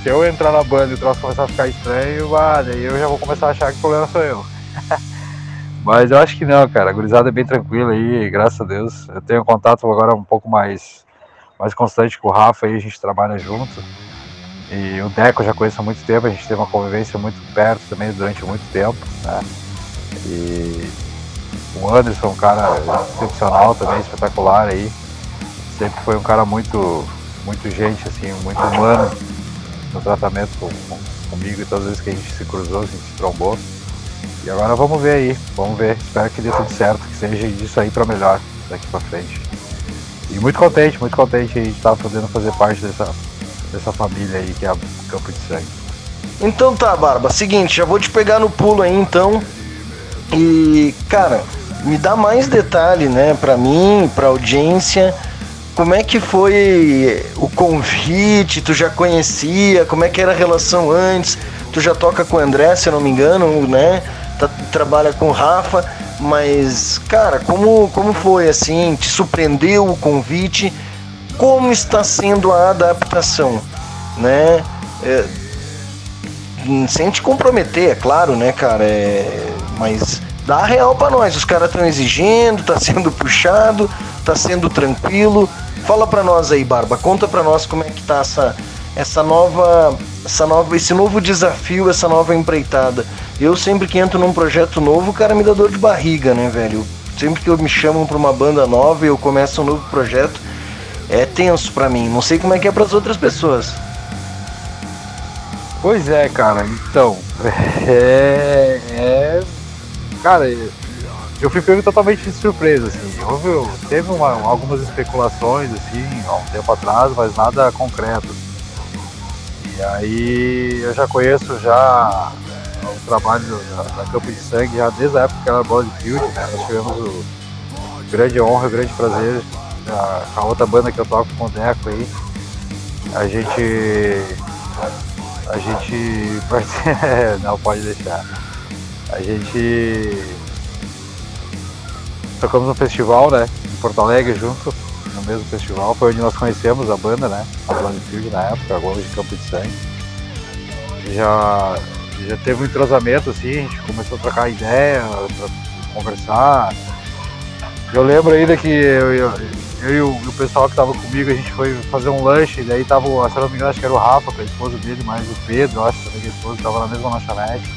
Se eu entrar na banda e o troço começar a ficar estranho, ah, daí eu já vou começar a achar que o problema sou eu. Mas eu acho que não, cara. A gurizada é bem tranquila aí, graças a Deus. Eu tenho contato agora um pouco mais, mais constante com o Rafa aí, a gente trabalha junto. E o Deco eu já conheço há muito tempo, a gente teve uma convivência muito perto também durante muito tempo, né? E o Anderson, um cara excepcional também, espetacular aí. Sempre foi um cara muito, muito gente, assim, muito humano no tratamento com, com, comigo e todas as vezes que a gente se cruzou, a gente se trombou. E agora vamos ver aí, vamos ver. Espero que dê tudo certo, que seja disso aí para melhor daqui para frente. E muito contente, muito contente aí de estar podendo fazer parte dessa, dessa família aí que é a Campo de Sangue. Então tá, Barba, seguinte, já vou te pegar no pulo aí então. E, cara, me dá mais detalhe, né, para mim, para audiência. Como é que foi o convite? Tu já conhecia? Como é que era a relação antes? Tu já toca com o André, se eu não me engano, né? Tá, trabalha com o Rafa, mas, cara, como, como foi assim? Te surpreendeu o convite? Como está sendo a adaptação, né? É, sem te comprometer, é claro, né, cara? É, mas dá real para nós. Os caras estão exigindo, tá sendo puxado. Tá sendo tranquilo? Fala pra nós aí, Barba. Conta pra nós como é que tá essa, essa nova, essa nova, esse novo desafio, essa nova empreitada. Eu sempre que entro num projeto novo, o cara me dá dor de barriga, né, velho? Sempre que eu me chamam pra uma banda nova e eu começo um novo projeto, é tenso pra mim. Não sei como é que é pras outras pessoas. Pois é, cara, então. É. é cara, eu fui pego totalmente de surpresa, assim. Houve, teve uma, algumas especulações, assim, há um tempo atrás, mas nada concreto. E aí eu já conheço já o trabalho da, da Campo de Sangue já desde a época que era Bloodfield, né? Nós tivemos o grande honra, o grande prazer a, a outra banda que eu toco com o Deco aí. A gente. A gente. Não pode deixar. A gente. Tocamos no festival, né? Em Porto Alegre junto, no mesmo festival. Foi onde nós conhecemos a banda, né? A Bloodfield na época, agora de Campo de Sangue. Já, já teve um entrosamento assim, a gente começou a trocar ideia, conversar. Eu lembro ainda que eu, eu, eu e o, o, pessoal que tava comigo, a gente foi fazer um lanche, e daí tava, se não me engano, acho que era o Rafa, com a esposa dele, mais o Pedro, acho que a esposa tava na mesma lanchonete.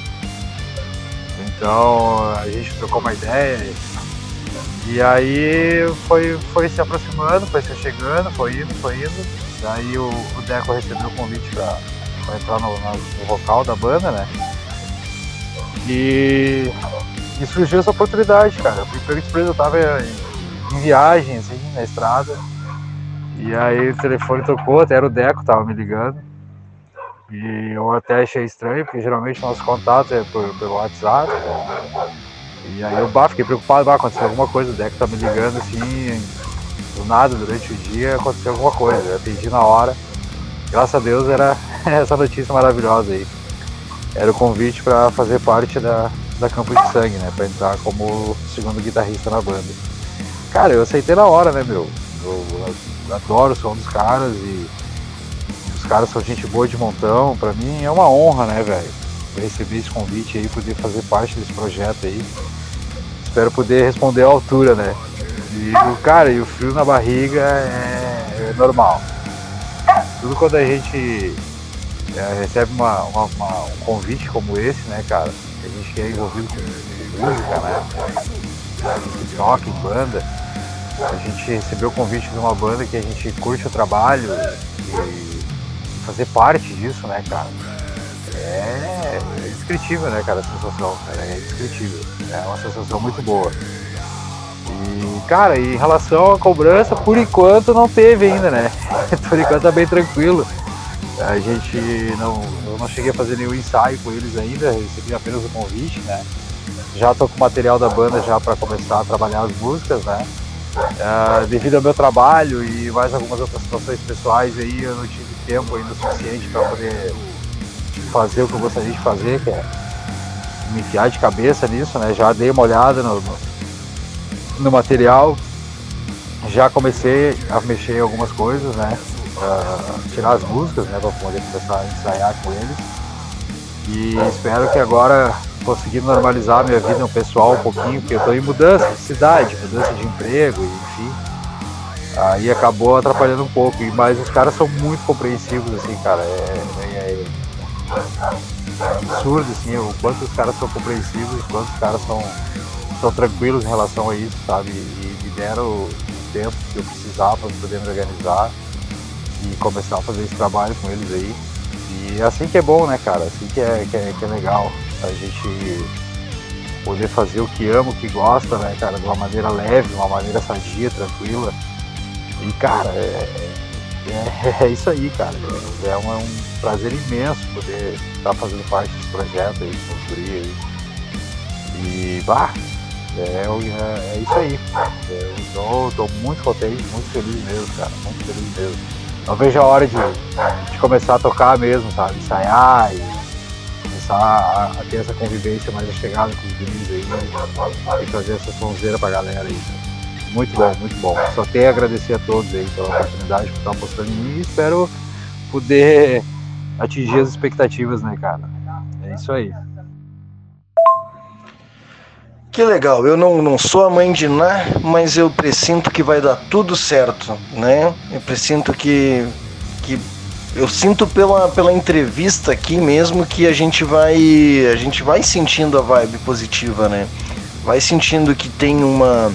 Então a gente trocou uma ideia. E aí foi, foi se aproximando, foi se chegando, foi indo, foi indo. Daí o, o Deco recebeu o convite pra, pra entrar no, no, vocal da banda, né? E, e surgiu essa oportunidade, cara. Eu fui pego de surpresa, eu tava em, em viagem, assim, na estrada. E aí o telefone tocou, até era o Deco, tava me ligando. E eu até achei estranho, porque geralmente nosso contato é por, pelo WhatsApp. E aí eu bah, fiquei preocupado, vai acontecer alguma coisa, o Deco tá me ligando assim, do nada, durante o dia, aconteceu alguma coisa. Eu atendi na hora. Graças a Deus era essa notícia maravilhosa aí. Era o convite para fazer parte da, da Campo de Sangue, né? Pra entrar como segundo guitarrista na banda. Cara, eu aceitei na hora, né, meu? Eu, eu adoro o som dos caras e os caras são gente boa de montão. Pra mim é uma honra, né, velho? Receber esse convite aí, poder fazer parte desse projeto aí. Espero poder responder à altura, né? E cara, e o frio na barriga é, é normal. Tudo quando a gente é, recebe uma, uma, uma, um convite como esse, né, cara? A gente é envolvido com música, né? Gente toca em banda. A gente recebeu o convite de uma banda que a gente curte o trabalho e fazer parte disso, né, cara? É indescritível, né, cara, a sensação, cara, é indescritível. É uma sensação muito boa. E, cara, em relação à cobrança, por enquanto não teve ainda, né? por enquanto tá bem tranquilo. A gente não. Eu não cheguei a fazer nenhum ensaio com eles ainda, recebi apenas o convite, né? Já tô com o material da banda já para começar a trabalhar as músicas, né? Uh, devido ao meu trabalho e mais algumas outras situações pessoais aí, eu não tive tempo ainda suficiente para poder fazer o que eu gostaria de fazer, que é me enfiar de cabeça nisso, né? Já dei uma olhada no, no, no material, já comecei a mexer em algumas coisas, né? Uh, tirar as músicas, né? Pra poder começar a ensaiar com eles. E espero que agora conseguir normalizar minha vida pessoal um pouquinho, porque eu tô em mudança de cidade, mudança de emprego, enfim. Aí acabou atrapalhando um pouco, mas os caras são muito compreensivos, assim, cara. É, é, é, é absurdo, assim, o quanto os caras são compreensivos, o quanto os caras são, são tranquilos em relação a isso, sabe? E me deram o tempo que eu precisava para poder me organizar e começar a fazer esse trabalho com eles aí. E é assim que é bom, né, cara? Assim que é, que é, que é legal a gente poder fazer o que ama, o que gosta, né, cara, de uma maneira leve, de uma maneira sadia, tranquila. E, cara, é, é, é isso aí, cara. É, um, é um prazer imenso poder estar fazendo parte desse projeto aí, com aí. E, bah, é, é, é isso aí. Eu tô, tô muito contente, muito feliz mesmo, cara. Muito feliz mesmo. Não vejo a hora de, de começar a tocar mesmo, sabe? Ensaiar e começar a, a ter essa convivência mais chegada com os guris aí né? e fazer essa sonzeira pra galera aí. Muito bom, muito bom. Só tenho a agradecer a todos aí pela oportunidade por estar apostando em mim e espero poder atingir as expectativas, né, cara? É isso aí. Que legal, eu não, não sou a mãe de Ná, mas eu presinto que vai dar tudo certo, né? Eu presinto que, que eu sinto pela, pela entrevista aqui mesmo que a gente vai a gente vai sentindo a vibe positiva, né? Vai sentindo que tem uma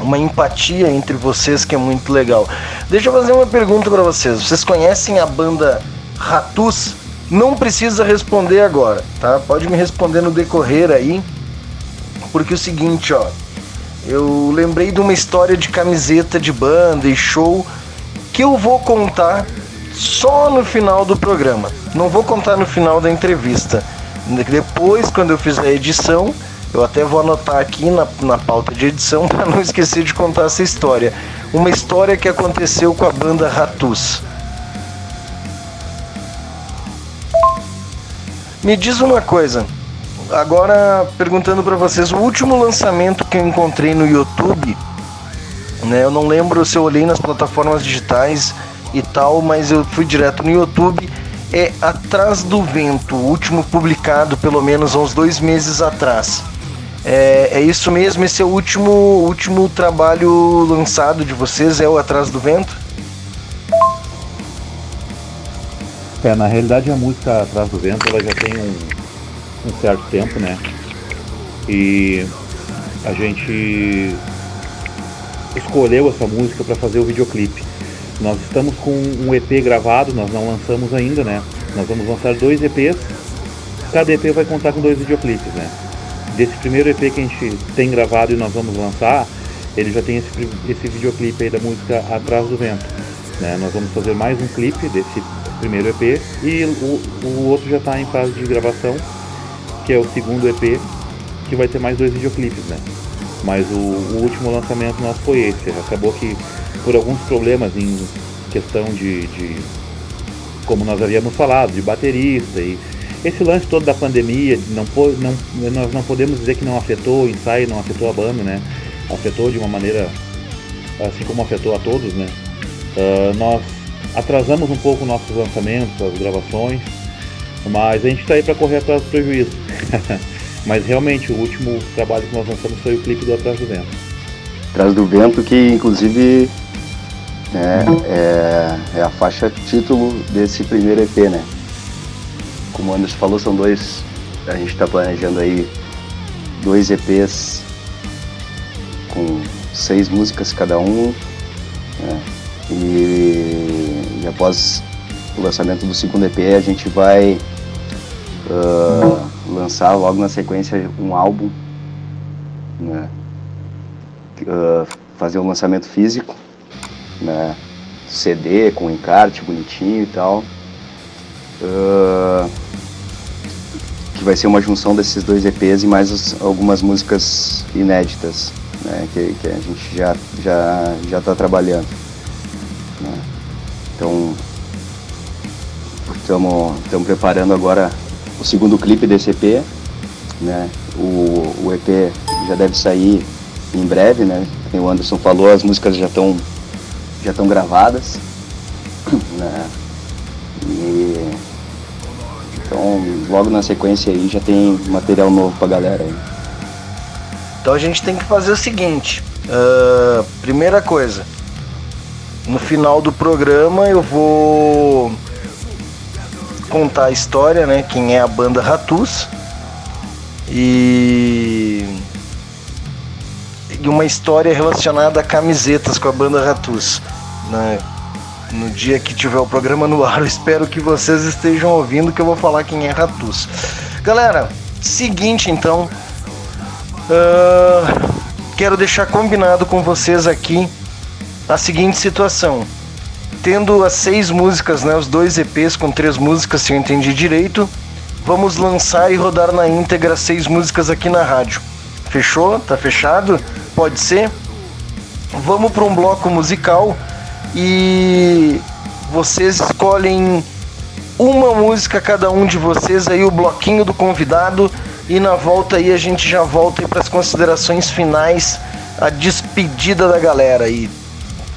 uma empatia entre vocês que é muito legal. Deixa eu fazer uma pergunta para vocês. Vocês conhecem a banda Ratus? Não precisa responder agora, tá? Pode me responder no decorrer aí porque é o seguinte, ó, eu lembrei de uma história de camiseta de banda e show que eu vou contar só no final do programa. Não vou contar no final da entrevista. Depois, quando eu fizer a edição, eu até vou anotar aqui na, na pauta de edição para não esquecer de contar essa história. Uma história que aconteceu com a banda Ratus. Me diz uma coisa, agora perguntando para vocês, o último lançamento que eu encontrei no YouTube, né? Eu não lembro se eu olhei nas plataformas digitais e tal, mas eu fui direto no YouTube. É Atrás do Vento, o último publicado pelo menos há uns dois meses atrás. É, é isso mesmo, esse é o último, último trabalho lançado de vocês, é o Atrás do Vento? É, na realidade a música Atrás do Vento ela já tem um, um certo tempo, né? E a gente escolheu essa música para fazer o videoclipe. Nós estamos com um EP gravado, nós não lançamos ainda, né? Nós vamos lançar dois EPs. Cada EP vai contar com dois videoclipes, né? Desse primeiro EP que a gente tem gravado e nós vamos lançar, ele já tem esse, esse videoclipe aí da música Atrás do Vento. Né? Nós vamos fazer mais um clipe desse primeiro EP e o, o outro já está em fase de gravação que é o segundo EP, que vai ter mais dois videoclipes, né? Mas o, o último lançamento nosso foi esse. Acabou que por alguns problemas em questão de, de como nós havíamos falado, de baterista e esse lance todo da pandemia, não, não, nós não podemos dizer que não afetou o ensaio, não afetou a banda, né? Afetou de uma maneira, assim como afetou a todos, né? Uh, nós atrasamos um pouco nossos lançamentos, as gravações, mas a gente está aí para correr atrás do prejuízo. Mas realmente o último trabalho que nós lançamos foi o clipe do Atrás do Vento. Atrás do Vento, que inclusive né, é, é, a faixa título desse primeiro EP, né? Como o Anderson falou, são dois. A gente está planejando aí dois EPs com seis músicas cada um. Né? E, e após o lançamento do segundo EP, a gente vai uh, lançar logo na sequência um álbum, né? uh, fazer um lançamento físico, né? CD com encarte bonitinho e tal. Uh, que vai ser uma junção desses dois EPs e mais algumas músicas inéditas né, que, que, a gente já já já está trabalhando. Né. Então estamos preparando agora o segundo clipe desse EP, né? O, o EP já deve sair em breve, né? O Anderson falou, as músicas já estão já estão gravadas, né? E então logo na sequência aí já tem material novo pra galera aí. Então a gente tem que fazer o seguinte, uh, primeira coisa, no final do programa eu vou contar a história, né? Quem é a banda Ratus. E e uma história relacionada a camisetas com a banda Ratus. Né? No dia que tiver o programa no ar, eu espero que vocês estejam ouvindo que eu vou falar quem é Ratus. Galera, seguinte então. Uh, quero deixar combinado com vocês aqui a seguinte situação tendo as seis músicas, né, os dois EPs com três músicas, se eu entendi direito, vamos lançar e rodar na íntegra seis músicas aqui na rádio. Fechou? Tá fechado? Pode ser? Vamos para um bloco musical e vocês escolhem uma música cada um de vocês aí o bloquinho do convidado e na volta aí a gente já volta para as considerações finais, a despedida da galera aí.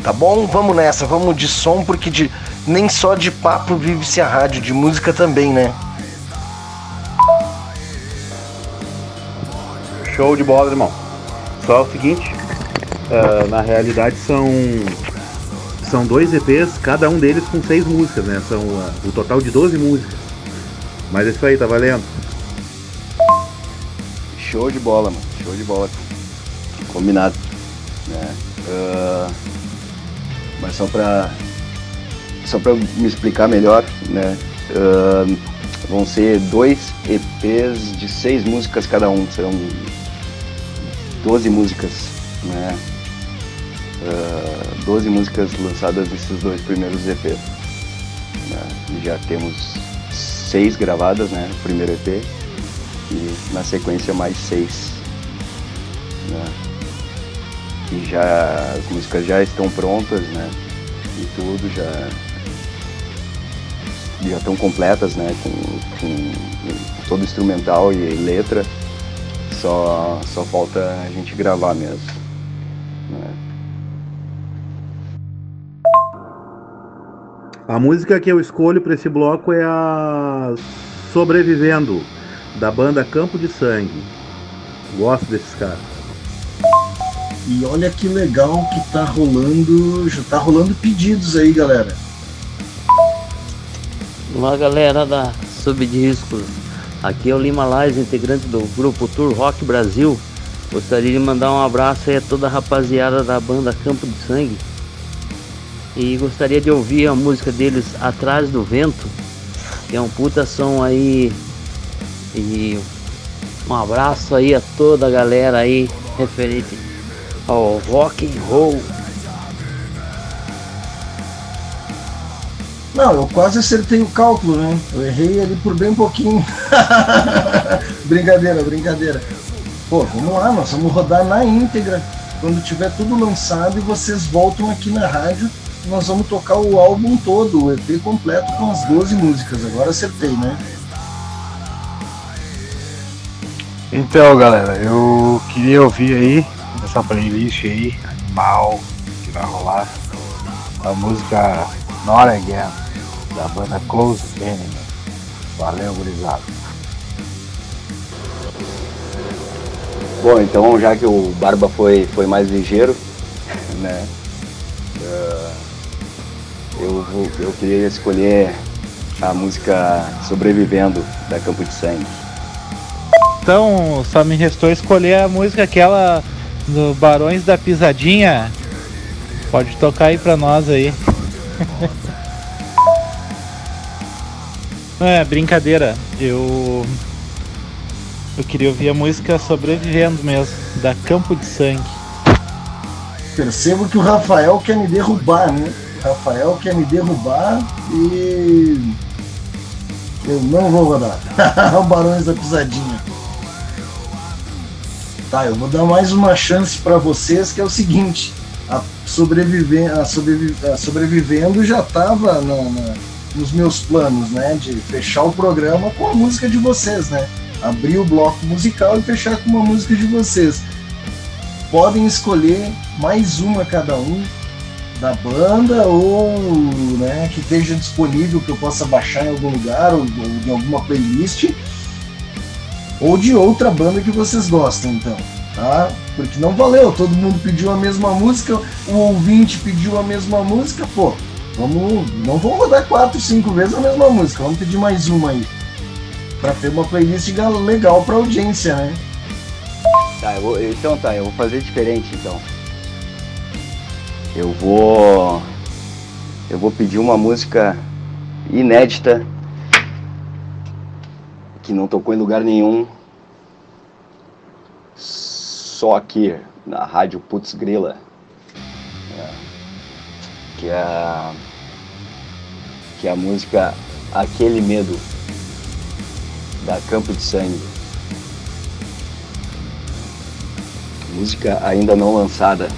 Tá bom? Vamos nessa, vamos de som, porque de, nem só de papo vive-se a rádio, de música também, né? Show de bola, irmão. Só o seguinte, uh, na realidade são são dois EPs, cada um deles com seis músicas, né? São uh, o total de 12 músicas. Mas é isso aí, tá valendo. Show de bola, mano. Show de bola. Combinado. Né? Uh, mas só pra. Só pra me explicar melhor, né? Uh, vão ser dois EPs de seis músicas cada um. Serão 12 músicas, né? Uh, 12 músicas lançadas nesses dois primeiros EPs. Né? E já temos seis gravadas, né? O primeiro EP. E na sequência mais seis. Né? E já as músicas já estão prontas, né? E tudo já já estão completas, né? Com, com todo instrumental e letra. Só, só falta a gente gravar mesmo. A música que eu escolho para esse bloco é a Sobrevivendo, da banda Campo de Sangue. Gosto desses caras. E olha que legal que tá rolando, já tá rolando pedidos aí, galera. Uma galera da Subdiscos. Aqui é o Lima Lais, integrante do grupo Tour Rock Brasil. Gostaria de mandar um abraço aí a toda a rapaziada da banda Campo de Sangue. E gostaria de ouvir a música deles Atrás do Vento, que é um puta som aí. E um abraço aí a toda a galera aí referente ao rock and roll. Não, eu quase acertei o cálculo, né? Eu errei ali por bem pouquinho. brincadeira, brincadeira. Pô, vamos lá, nós vamos rodar na íntegra. Quando tiver tudo lançado e vocês voltam aqui na rádio, nós vamos tocar o álbum todo, o EP completo com as 12 músicas. Agora acertei, né? Então, galera, eu queria ouvir aí, nessa playlist aí, animal, que vai rolar, a música Not Again, da banda Close Enemy. Valeu, gurizada. Bom, então já que o Barba foi, foi mais ligeiro, né? Uh, eu, vou, eu queria escolher a música Sobrevivendo da Campo de Sangue. Então, só me restou escolher a música aquela do Barões da Pisadinha. Pode tocar aí pra nós aí. Não é brincadeira. Eu eu queria ouvir a música Sobrevivendo mesmo, da Campo de Sangue. Percebo que o Rafael quer me derrubar, né? Rafael quer me derrubar e. Eu não vou rodar. o Barões da Pisadinha. Tá, eu vou dar mais uma chance para vocês, que é o seguinte. A, sobreviver, a, a Sobrevivendo já tava na, na, nos meus planos, né? De fechar o programa com a música de vocês, né? Abrir o bloco musical e fechar com uma música de vocês. Podem escolher mais uma cada um da banda ou né, que esteja disponível que eu possa baixar em algum lugar ou, ou em alguma playlist ou de outra banda que vocês gostam, então, tá? Porque não valeu, todo mundo pediu a mesma música, o ouvinte pediu a mesma música, pô, vamos, não vamos rodar quatro, cinco vezes a mesma música, vamos pedir mais uma aí, para ter uma playlist legal para audiência, né? Tá, vou, então tá, eu vou fazer diferente, então. Eu vou, eu vou pedir uma música inédita que não tocou em lugar nenhum, só aqui na rádio Putz Grila, é, que é que é a música Aquele Medo da Campo de Sangue. Música ainda não lançada,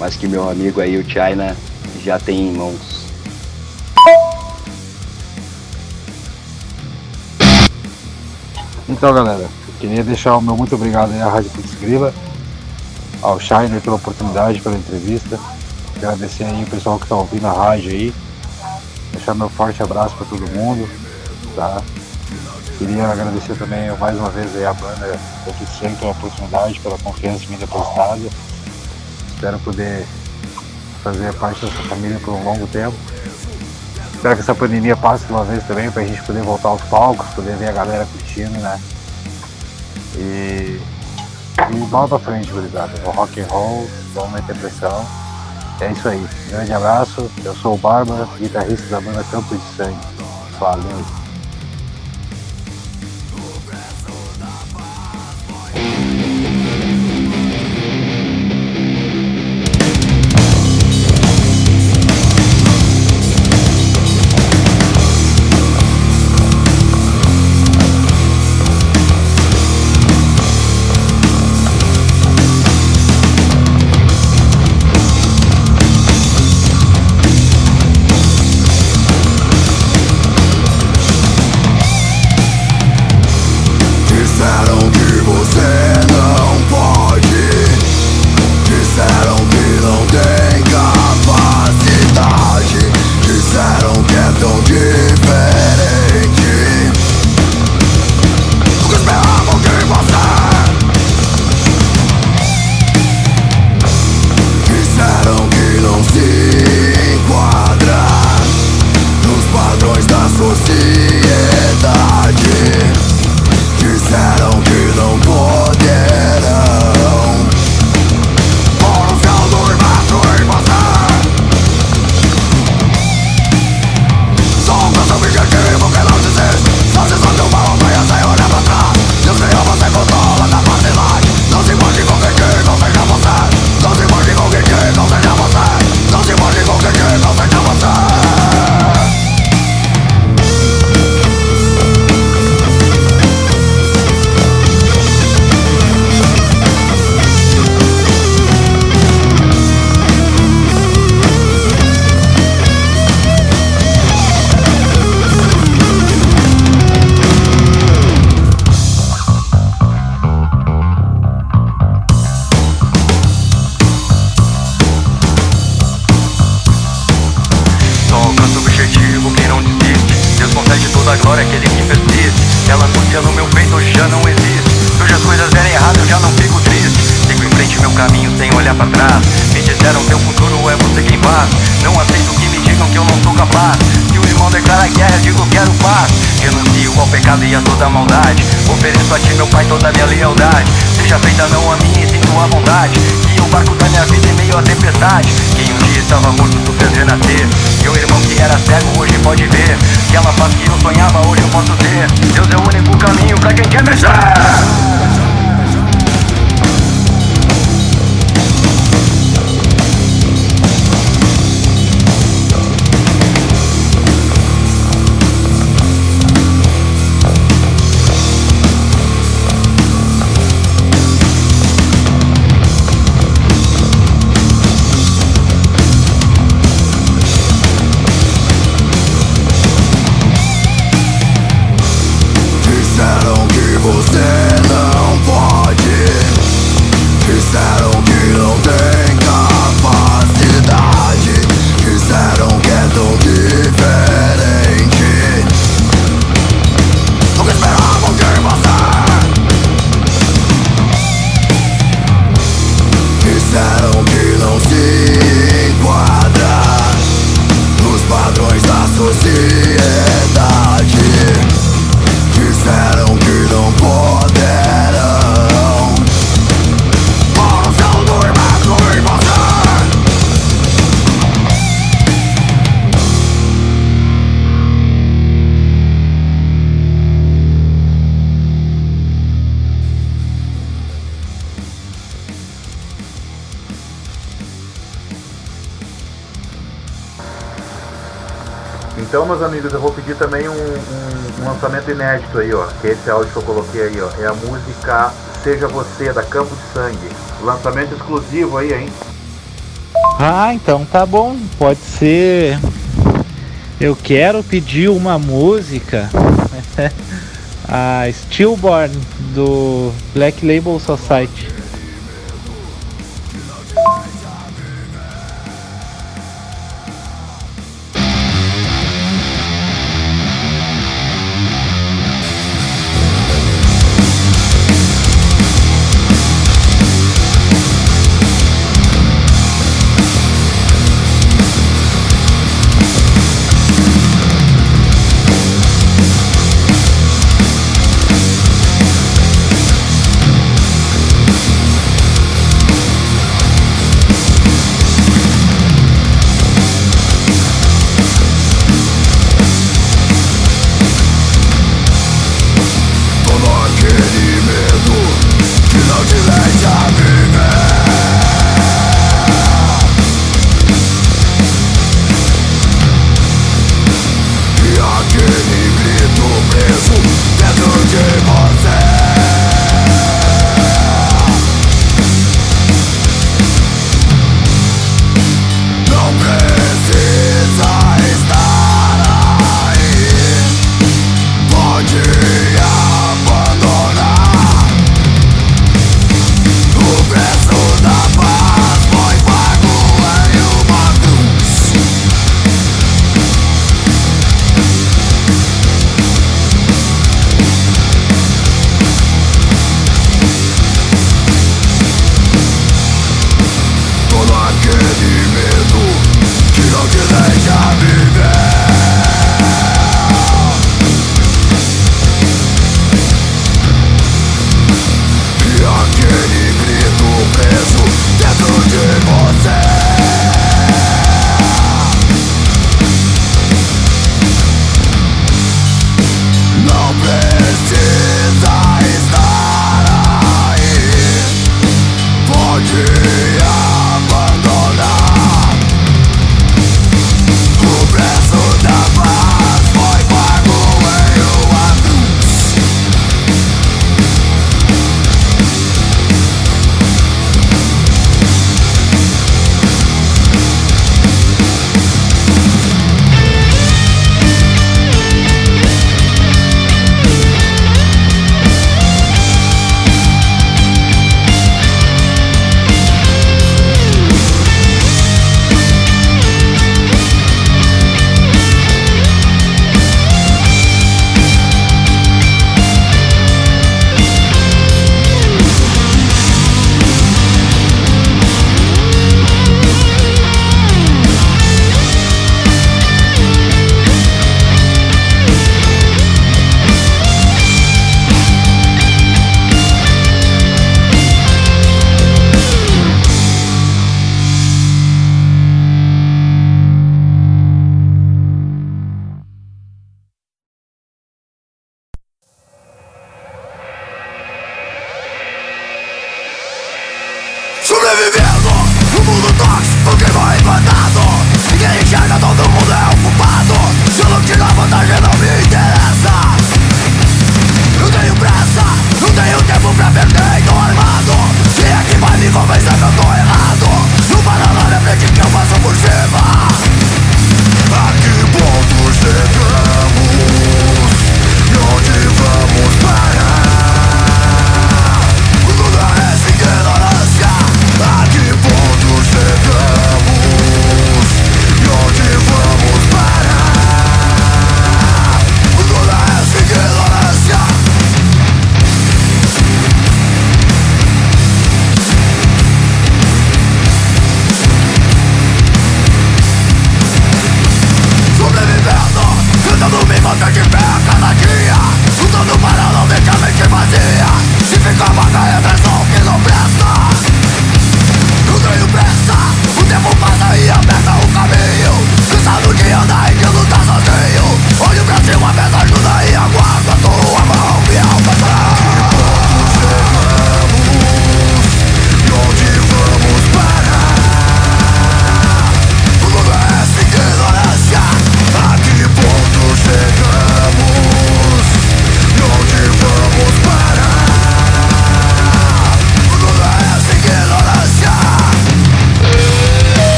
mas que meu amigo aí, o China, já tem em mãos. Então, galera, queria deixar o meu muito obrigado aí à Rádio Putz ao Shiner pela oportunidade, pela entrevista. Agradecer aí o pessoal que está ouvindo a rádio aí. Deixar meu forte abraço para todo mundo, tá? Queria agradecer também mais uma vez aí a banda da Putz a oportunidade, pela confiança que me depositada Espero poder fazer parte dessa família por um longo tempo. Espero que essa pandemia passe de uma vez também para a gente poder voltar aos palcos, poder ver a galera curtindo, né? E, e bola pra frente, obrigado. O rock and roll, vamos meter pressão. É isso aí. Grande abraço. Eu sou o Bárbara, guitarrista da banda Campo de Sangue. Valeu. Então, meus amigos, eu vou pedir também um, um, um, lançamento inédito aí, ó. Que é esse áudio que eu coloquei aí, ó. É a música Seja Você, da Campo de Sangue. Lançamento exclusivo aí, hein? Ah, então tá bom. Pode ser. Eu quero pedir uma música. a Stillborn, do Black Label Society.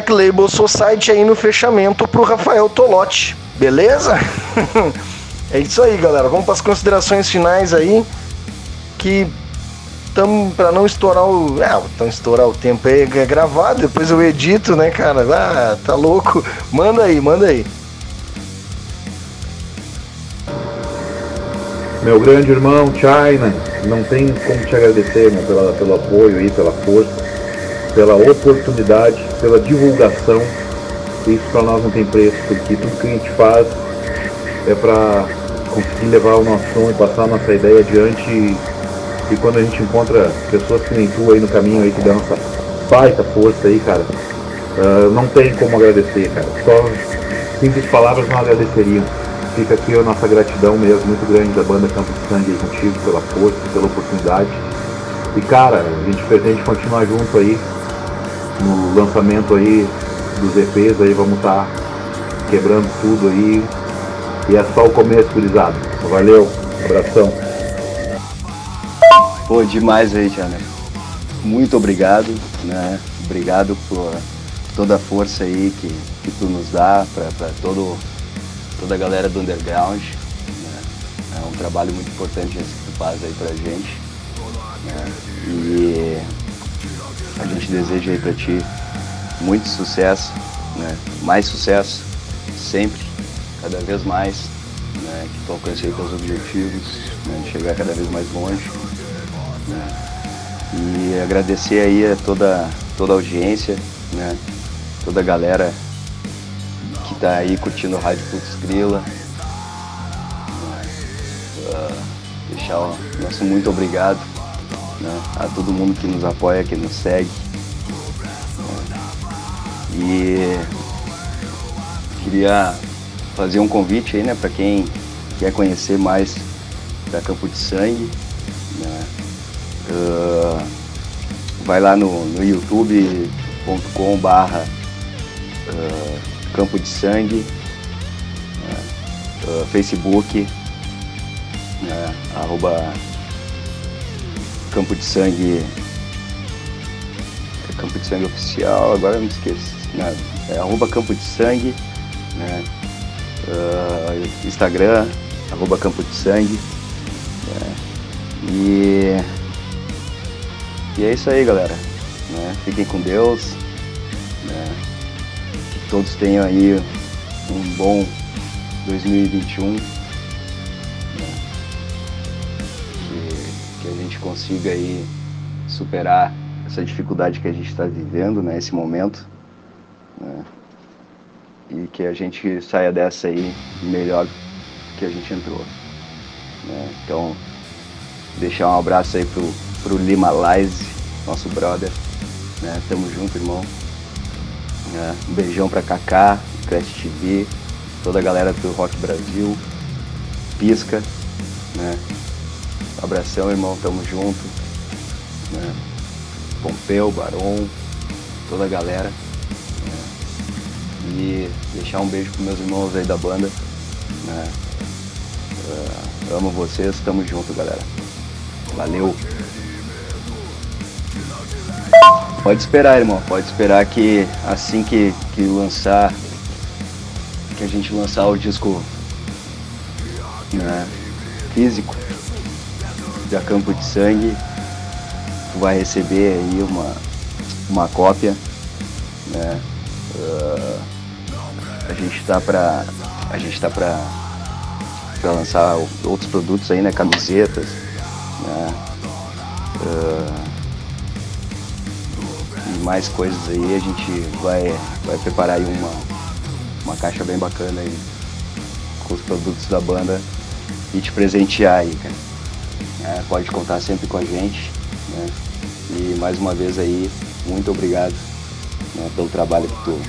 Black Label Society aí no fechamento pro Rafael Tolotti. Beleza? é isso aí, galera. Vamos para as considerações finais aí. Que estamos para não estourar o. É, então estourar o tempo aí é gravado, depois eu edito, né, cara? Ah, tá louco. Manda aí, manda aí. Meu grande irmão China, não tem como te agradecer irmão, pela, pelo apoio aí, pela força, pela oportunidade, pela divulgação. Isso para nós não tem preço, porque tudo que a gente faz é para conseguir levar o nosso som e passar a nossa ideia adiante. E, e quando a gente encontra pessoas que nem tu aí no caminho aí que dão essa baita força aí, cara, ah, não tem como agradecer, cara. Só simples palavras não agradeceriam. Fica aqui a nossa gratidão mesmo, muito grande da banda Campo de Sangue contigo, pela força, pela oportunidade. E cara, a gente pretende continuar junto aí no lançamento aí dos EPs aí, vamos estar quebrando tudo aí. E é só o começo, gurizada. Valeu, abração. Pô, demais aí, Tiana. Muito obrigado, né? Obrigado por toda a força aí que, que tu nos dá para todo toda a galera do underground. né? É um trabalho muito importante esse que tu faz aí pra gente. né? E a gente deseja aí pra ti muito sucesso, né? mais sucesso sempre, cada vez mais, né? que tu alcance aí teus objetivos, né? chegar cada vez mais longe. né? E agradecer aí a toda, toda a audiência, né? toda a galera que tá aí curtindo o Rádio Putz Grila. Ah, deixar o nosso muito obrigado né, a todo mundo que nos apoia, que nos segue. E queria fazer um convite aí, né, para quem quer conhecer mais da Campo de Sangue. né, ah, vai lá no, no youtube.com barra ah, Campo de Sangue, né, ah, Facebook, né, arroba Campo de Sangue, é Campo de Sangue Oficial, agora eu me esqueci, né, é arroba Campo de Sangue, né, ah, Instagram, arroba Campo de Sangue, né, e, e é isso aí galera, né, fiquem com Deus, né, que todos tenham aí um bom 2021. Consiga aí superar essa dificuldade que a gente está vivendo, né? Momento. né? E que a gente saia dessa aí melhor que a gente entrou. né? Então, deixar um abraço aí pro, pro Lima Lize, nosso brother. Né? Tamo junto, irmão. né? Um beijão pra Kaká, Crash TV, toda a galera do Rock Brasil, Pisca, né? Abração, irmão, tamo junto. Né? Pompeu, Baron, toda a galera. né? E deixar um beijo pros meus irmãos aí da banda. Né? Ah, amo vocês, tamo junto, galera. Valeu! Pode esperar, irmão. Pode esperar que assim que, que lançar, que a gente lançar o disco né, físico da Campo de Sangue, tu vai receber aí uma, uma cópia, né? Ah, a gente tá pra. A gente tá pra, pra lançar outros produtos aí, né? Camisetas, né? Ah, e mais coisas aí, a gente vai, vai preparar aí uma, uma caixa bem bacana aí com os produtos da banda e te presentear aí, cara. É, pode contar sempre com a gente, né? E mais uma vez aí, muito obrigado né, pelo trabalho que tu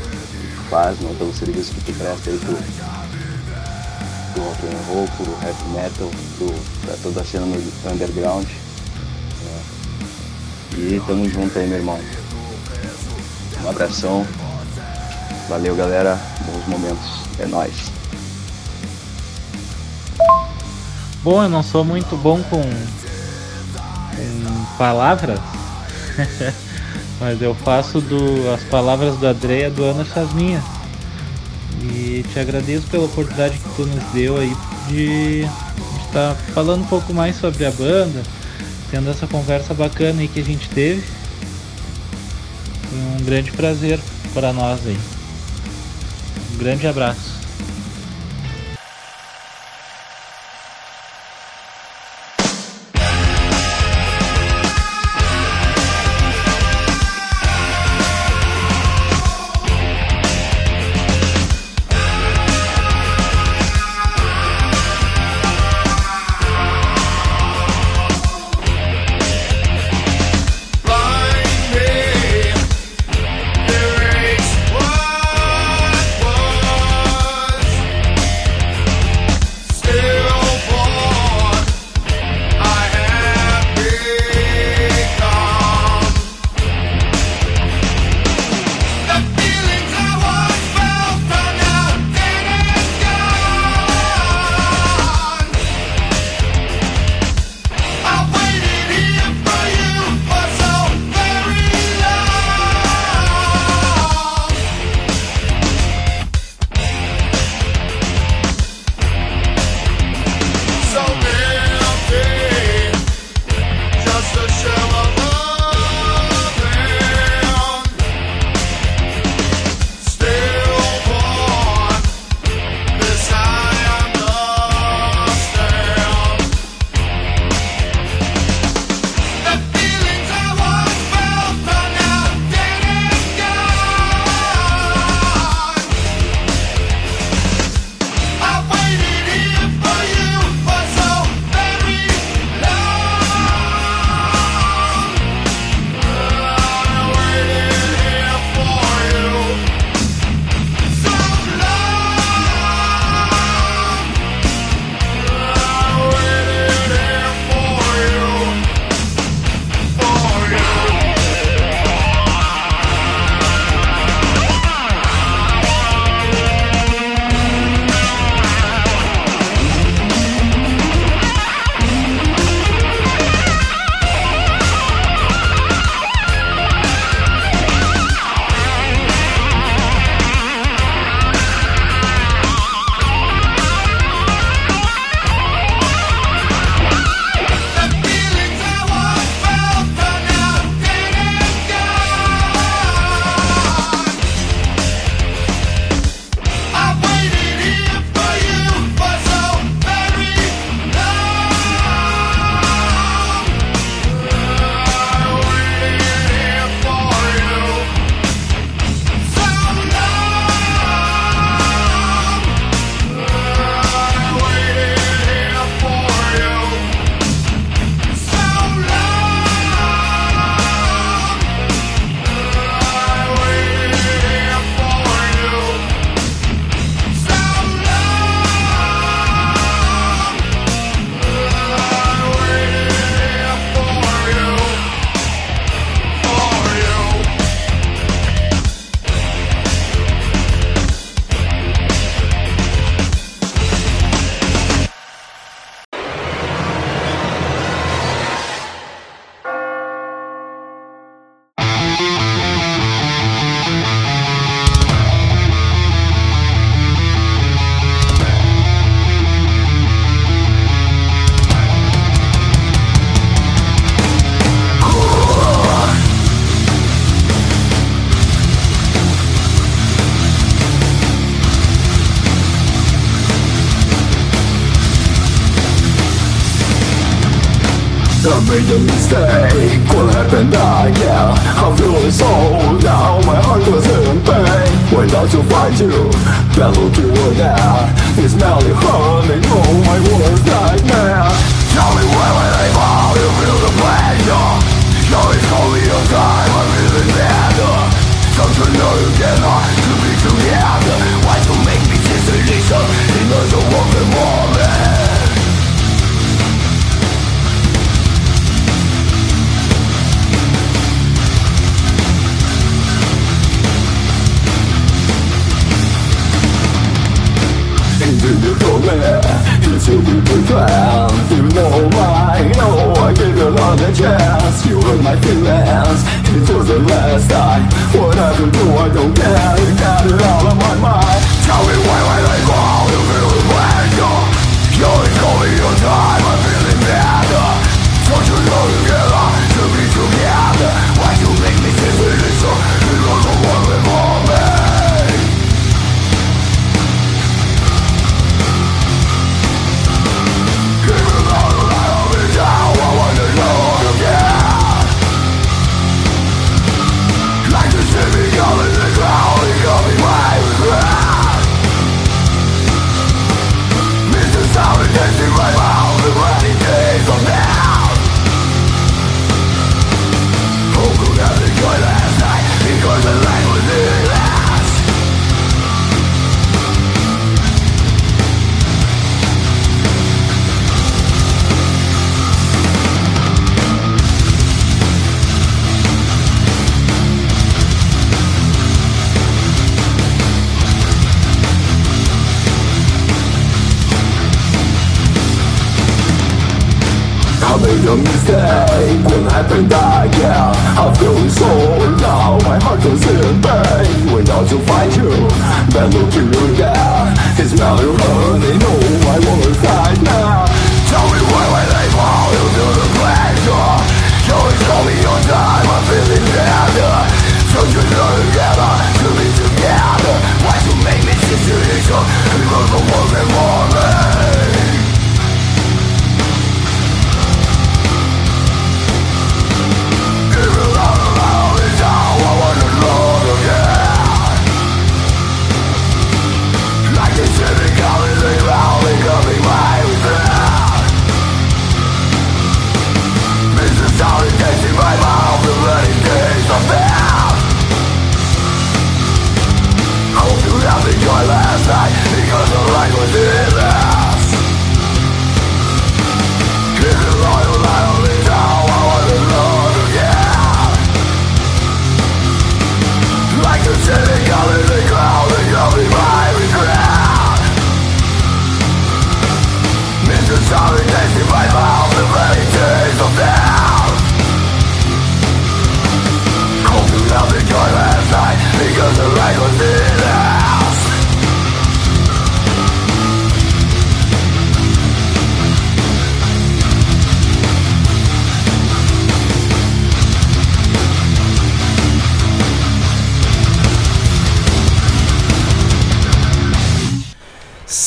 faz, né, pelo serviço que tu presta aí pro, pro rock and roll, pro heavy metal, pro, pra toda a cena no underground. né. E tamo junto aí, meu irmão. Um abração. Valeu, galera. Bons momentos. É nóis. Bom, eu não sou muito bom com com palavras, mas eu faço do, as palavras do André do Anderson as minhas. E te agradeço pela oportunidade que tu nos deu aí de estar falando um pouco mais sobre a banda, tendo essa conversa bacana aí que a gente teve. Foi um grande prazer para nós aí. Um grande abraço. Made a mistake What happened yeah. I'm feeling so down My heart was in pain. Without you find you? Battle to a death. It's merely It was the last time. Whatever do I don't care. Got it all on my mind a mistake. Will happen again I'm feeling so now My heart is in pain. When I to find you Then look you again It's not your own They know I won't fight now. Tell me why when I fall into the pleasure. You always call me your time. I'm feeling better. So you learn together To be together? Why you make me sister each other We love the world and more.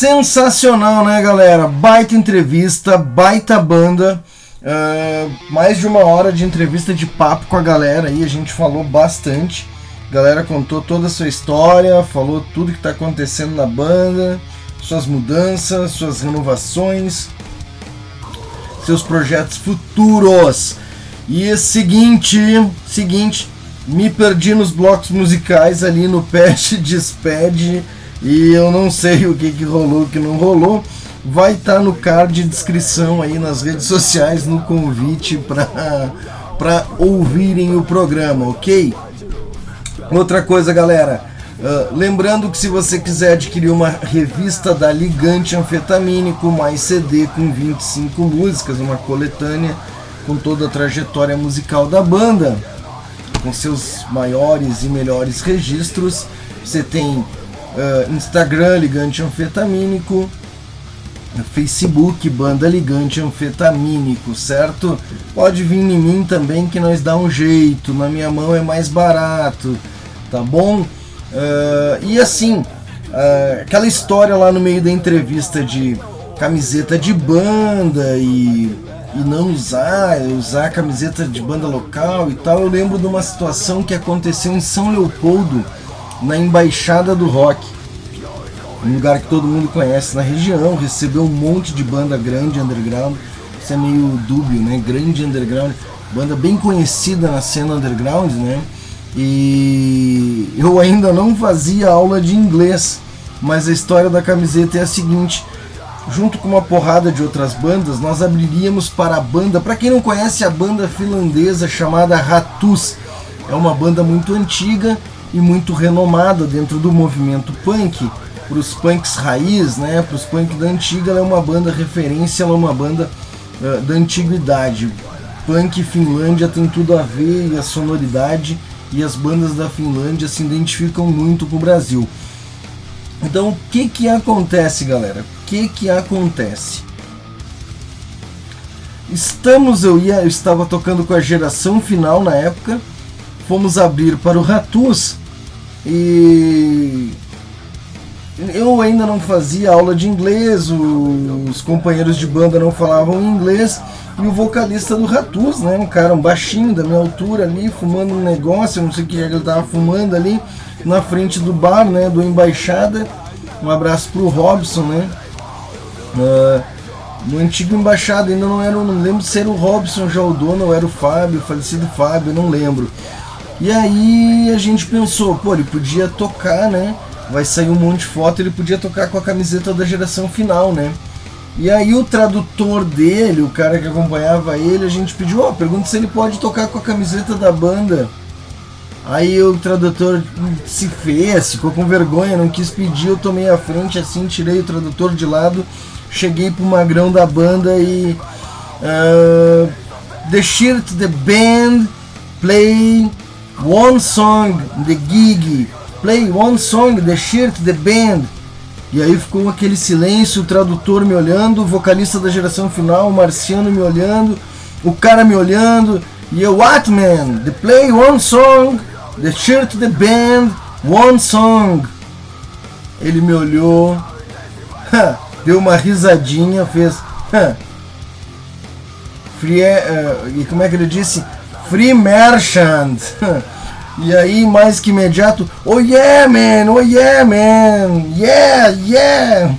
Sensacional, né, galera? Baita entrevista, baita banda. ah, mais de uma hora de entrevista de papo com a galera aí, a gente falou bastante. A galera contou toda a sua história, falou tudo que está acontecendo na banda, suas mudanças, suas renovações, seus projetos futuros. E é seguinte, seguinte, me perdi nos blocos musicais ali no Pest Despede e eu não sei o que, que rolou, o que não rolou. Vai estar no card de descrição aí nas redes sociais, no convite para ouvirem o programa, ok? Outra coisa, galera. ah, lembrando que se você quiser adquirir uma revista da Ligante Anfetamínico, mais CD com 25 músicas, uma coletânea com toda a trajetória musical da banda, com seus maiores e melhores registros, você tem ah, Instagram Ligante Anfetamínico, Facebook Banda Ligante Anfetamínico, certo? Pode vir em mim também que nós dá um jeito, na minha mão é mais barato, tá bom? Ah, e assim, ah, aquela história lá no meio da entrevista de camiseta de banda e, e não usar, usar camiseta de banda local e tal, eu lembro de uma situação que aconteceu em São Leopoldo, na Embaixada do Rock um lugar que todo mundo conhece na região, recebeu um monte de banda grande underground. Isso é meio dúbio, né? Grande underground, banda bem conhecida na cena underground, né? E eu ainda não fazia aula de inglês, mas a história da camiseta é a seguinte: junto com uma porrada de outras bandas, nós abriríamos para a banda. Para quem não conhece a banda finlandesa chamada Ratus, é uma banda muito antiga e muito renomada dentro do movimento punk para os punks raiz, né, para os punk da antiga, ela é uma banda referência, ela é uma banda uh, da antiguidade. punk Finlândia tem tudo a ver e a sonoridade e as bandas da Finlândia se identificam muito com o Brasil. Então, o que que acontece, galera? O que que acontece? Estamos, eu ia, eu estava tocando com a geração final na época, fomos abrir para o Ratus e eu ainda não fazia aula de inglês, os companheiros de banda não falavam inglês e o vocalista do Ratus, né, um cara um baixinho da minha altura ali, fumando um negócio, não sei o que ele estava fumando ali na frente do bar, né, do Embaixada. Um abraço pro Robson, né? Uh, no antigo embaixada ainda não era, não lembro se era o Robson já o dono ou era o Fábio, o falecido Fábio, não lembro. E aí a gente pensou, pô, ele podia tocar, né? Vai sair um monte de foto, ele podia tocar com a camiseta da geração final, né? E aí o tradutor dele, o cara que acompanhava ele, a gente pediu, ó, oh, pergunta se ele pode tocar com a camiseta da banda. Aí o tradutor se fez, ficou com vergonha, não quis pedir, eu tomei a frente assim, tirei o tradutor de lado, cheguei pro magrão da banda e. Uh, the shirt, the band, play one song, the gig, play one song, the shirt, the band. E aí ficou aquele silêncio, o tradutor me olhando, o vocalista da geração final, o Marciano me olhando, o cara me olhando, e eu, what man? The play one song, The shirt the band, one song. Ele me olhou, deu uma risadinha, fez. Free, uh, e como é que ele disse? Free Merchant. E aí, mais que imediato, oh yeah, man, oh yeah, man, yeah, yeah.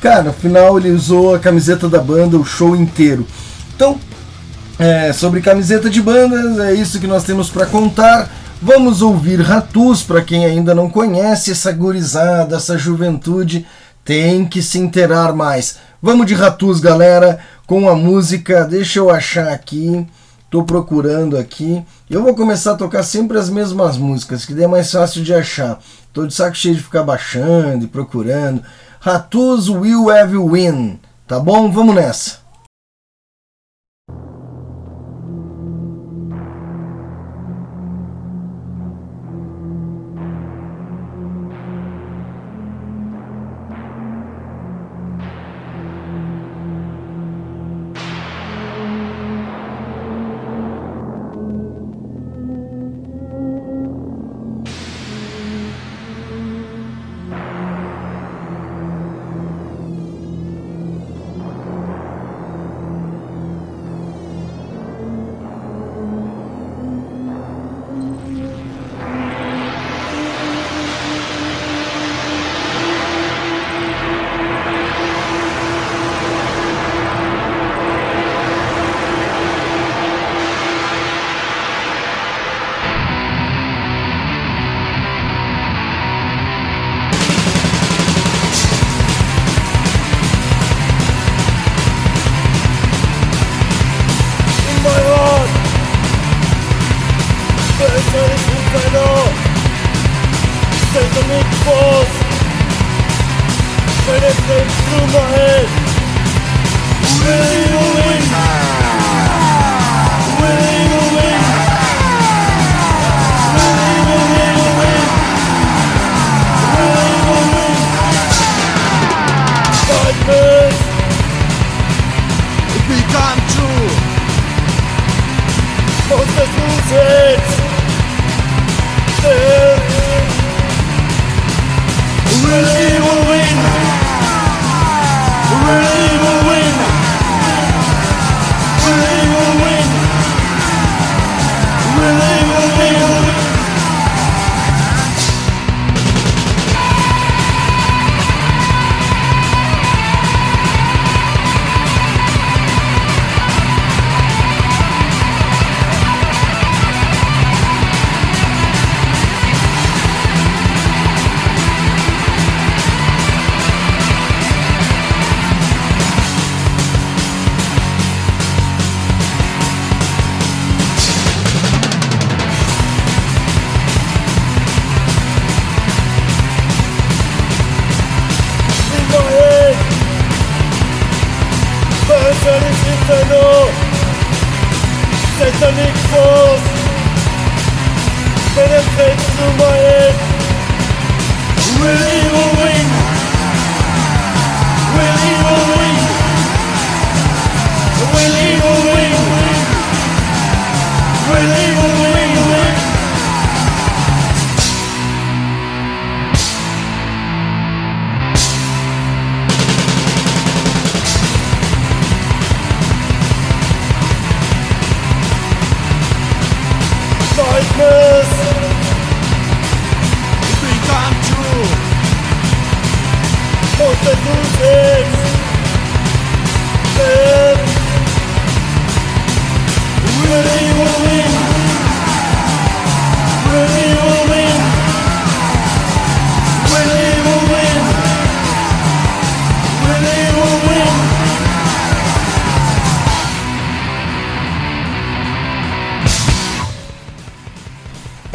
Cara, no final ele usou a camiseta da banda o show inteiro. Então, é, sobre camiseta de bandas, é isso que nós temos para contar. Vamos ouvir Ratus, para quem ainda não conhece essa gurizada, essa juventude, tem que se inteirar mais. Vamos de Ratus, galera, com a música, deixa eu achar aqui, tô procurando aqui. Eu vou começar a tocar sempre as mesmas músicas, que daí é mais fácil de achar. Tô de saco cheio de ficar baixando e procurando. Ratus Will Have Win, tá bom? Vamos nessa.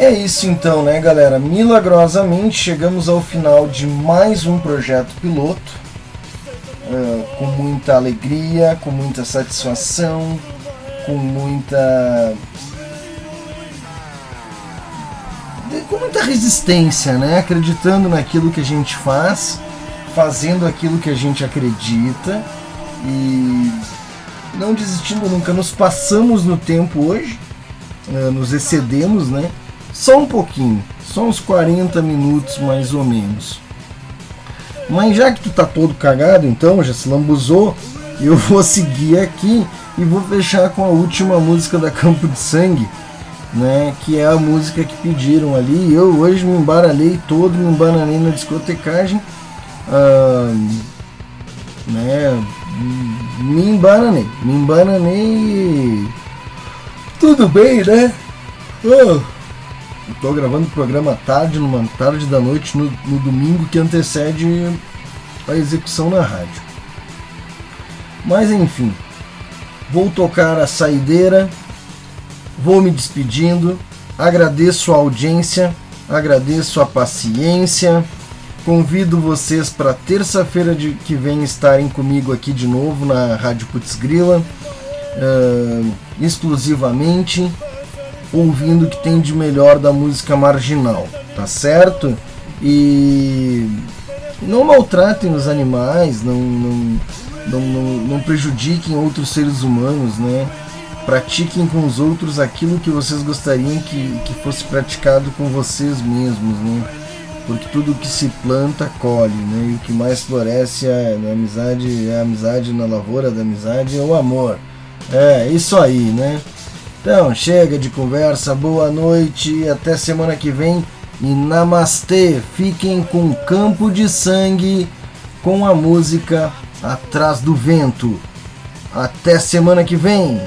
É isso então, né, galera? Milagrosamente chegamos ao final de mais um projeto piloto. ah, com muita alegria, com muita satisfação, com muita. com muita resistência, né? Acreditando naquilo que a gente faz, fazendo aquilo que a gente acredita e não desistindo nunca. Nos passamos no tempo hoje, eh, nos excedemos, né? Só um pouquinho, só uns 40 minutos mais ou menos. Mas já que tu tá todo cagado, então, já se lambuzou, eu vou seguir aqui e vou fechar com a última música da Campo de Sangue, né? Que é a música que pediram ali. Eu hoje me embaralhei todo, me embananei na discotecagem, ah, né? Me embananei, me embananei. Tudo bem, né? Oh, tô gravando o programa tarde, numa tarde da noite, no, no domingo que antecede a execução na rádio. Mas enfim, vou tocar a saideira, vou me despedindo, agradeço a audiência, agradeço a paciência, convido vocês para terça-feira de que vem estarem comigo aqui de novo na Rádio Putz Grila, exclusivamente ouvindo o que tem de melhor da música marginal, tá certo? E não maltratem os animais, não, não, não, não, prejudiquem outros seres humanos, né? Pratiquem com os outros aquilo que vocês gostariam que, que fosse praticado com vocês mesmos, né? Porque tudo que se planta colhe, né? E o que mais floresce é amizade, é a amizade na lavoura da amizade, é o amor. É, isso aí, né? Então, chega de conversa, boa noite até semana que vem. E namastê, fiquem com Campo de Sangue com a música Atrás do Vento. Até semana que vem.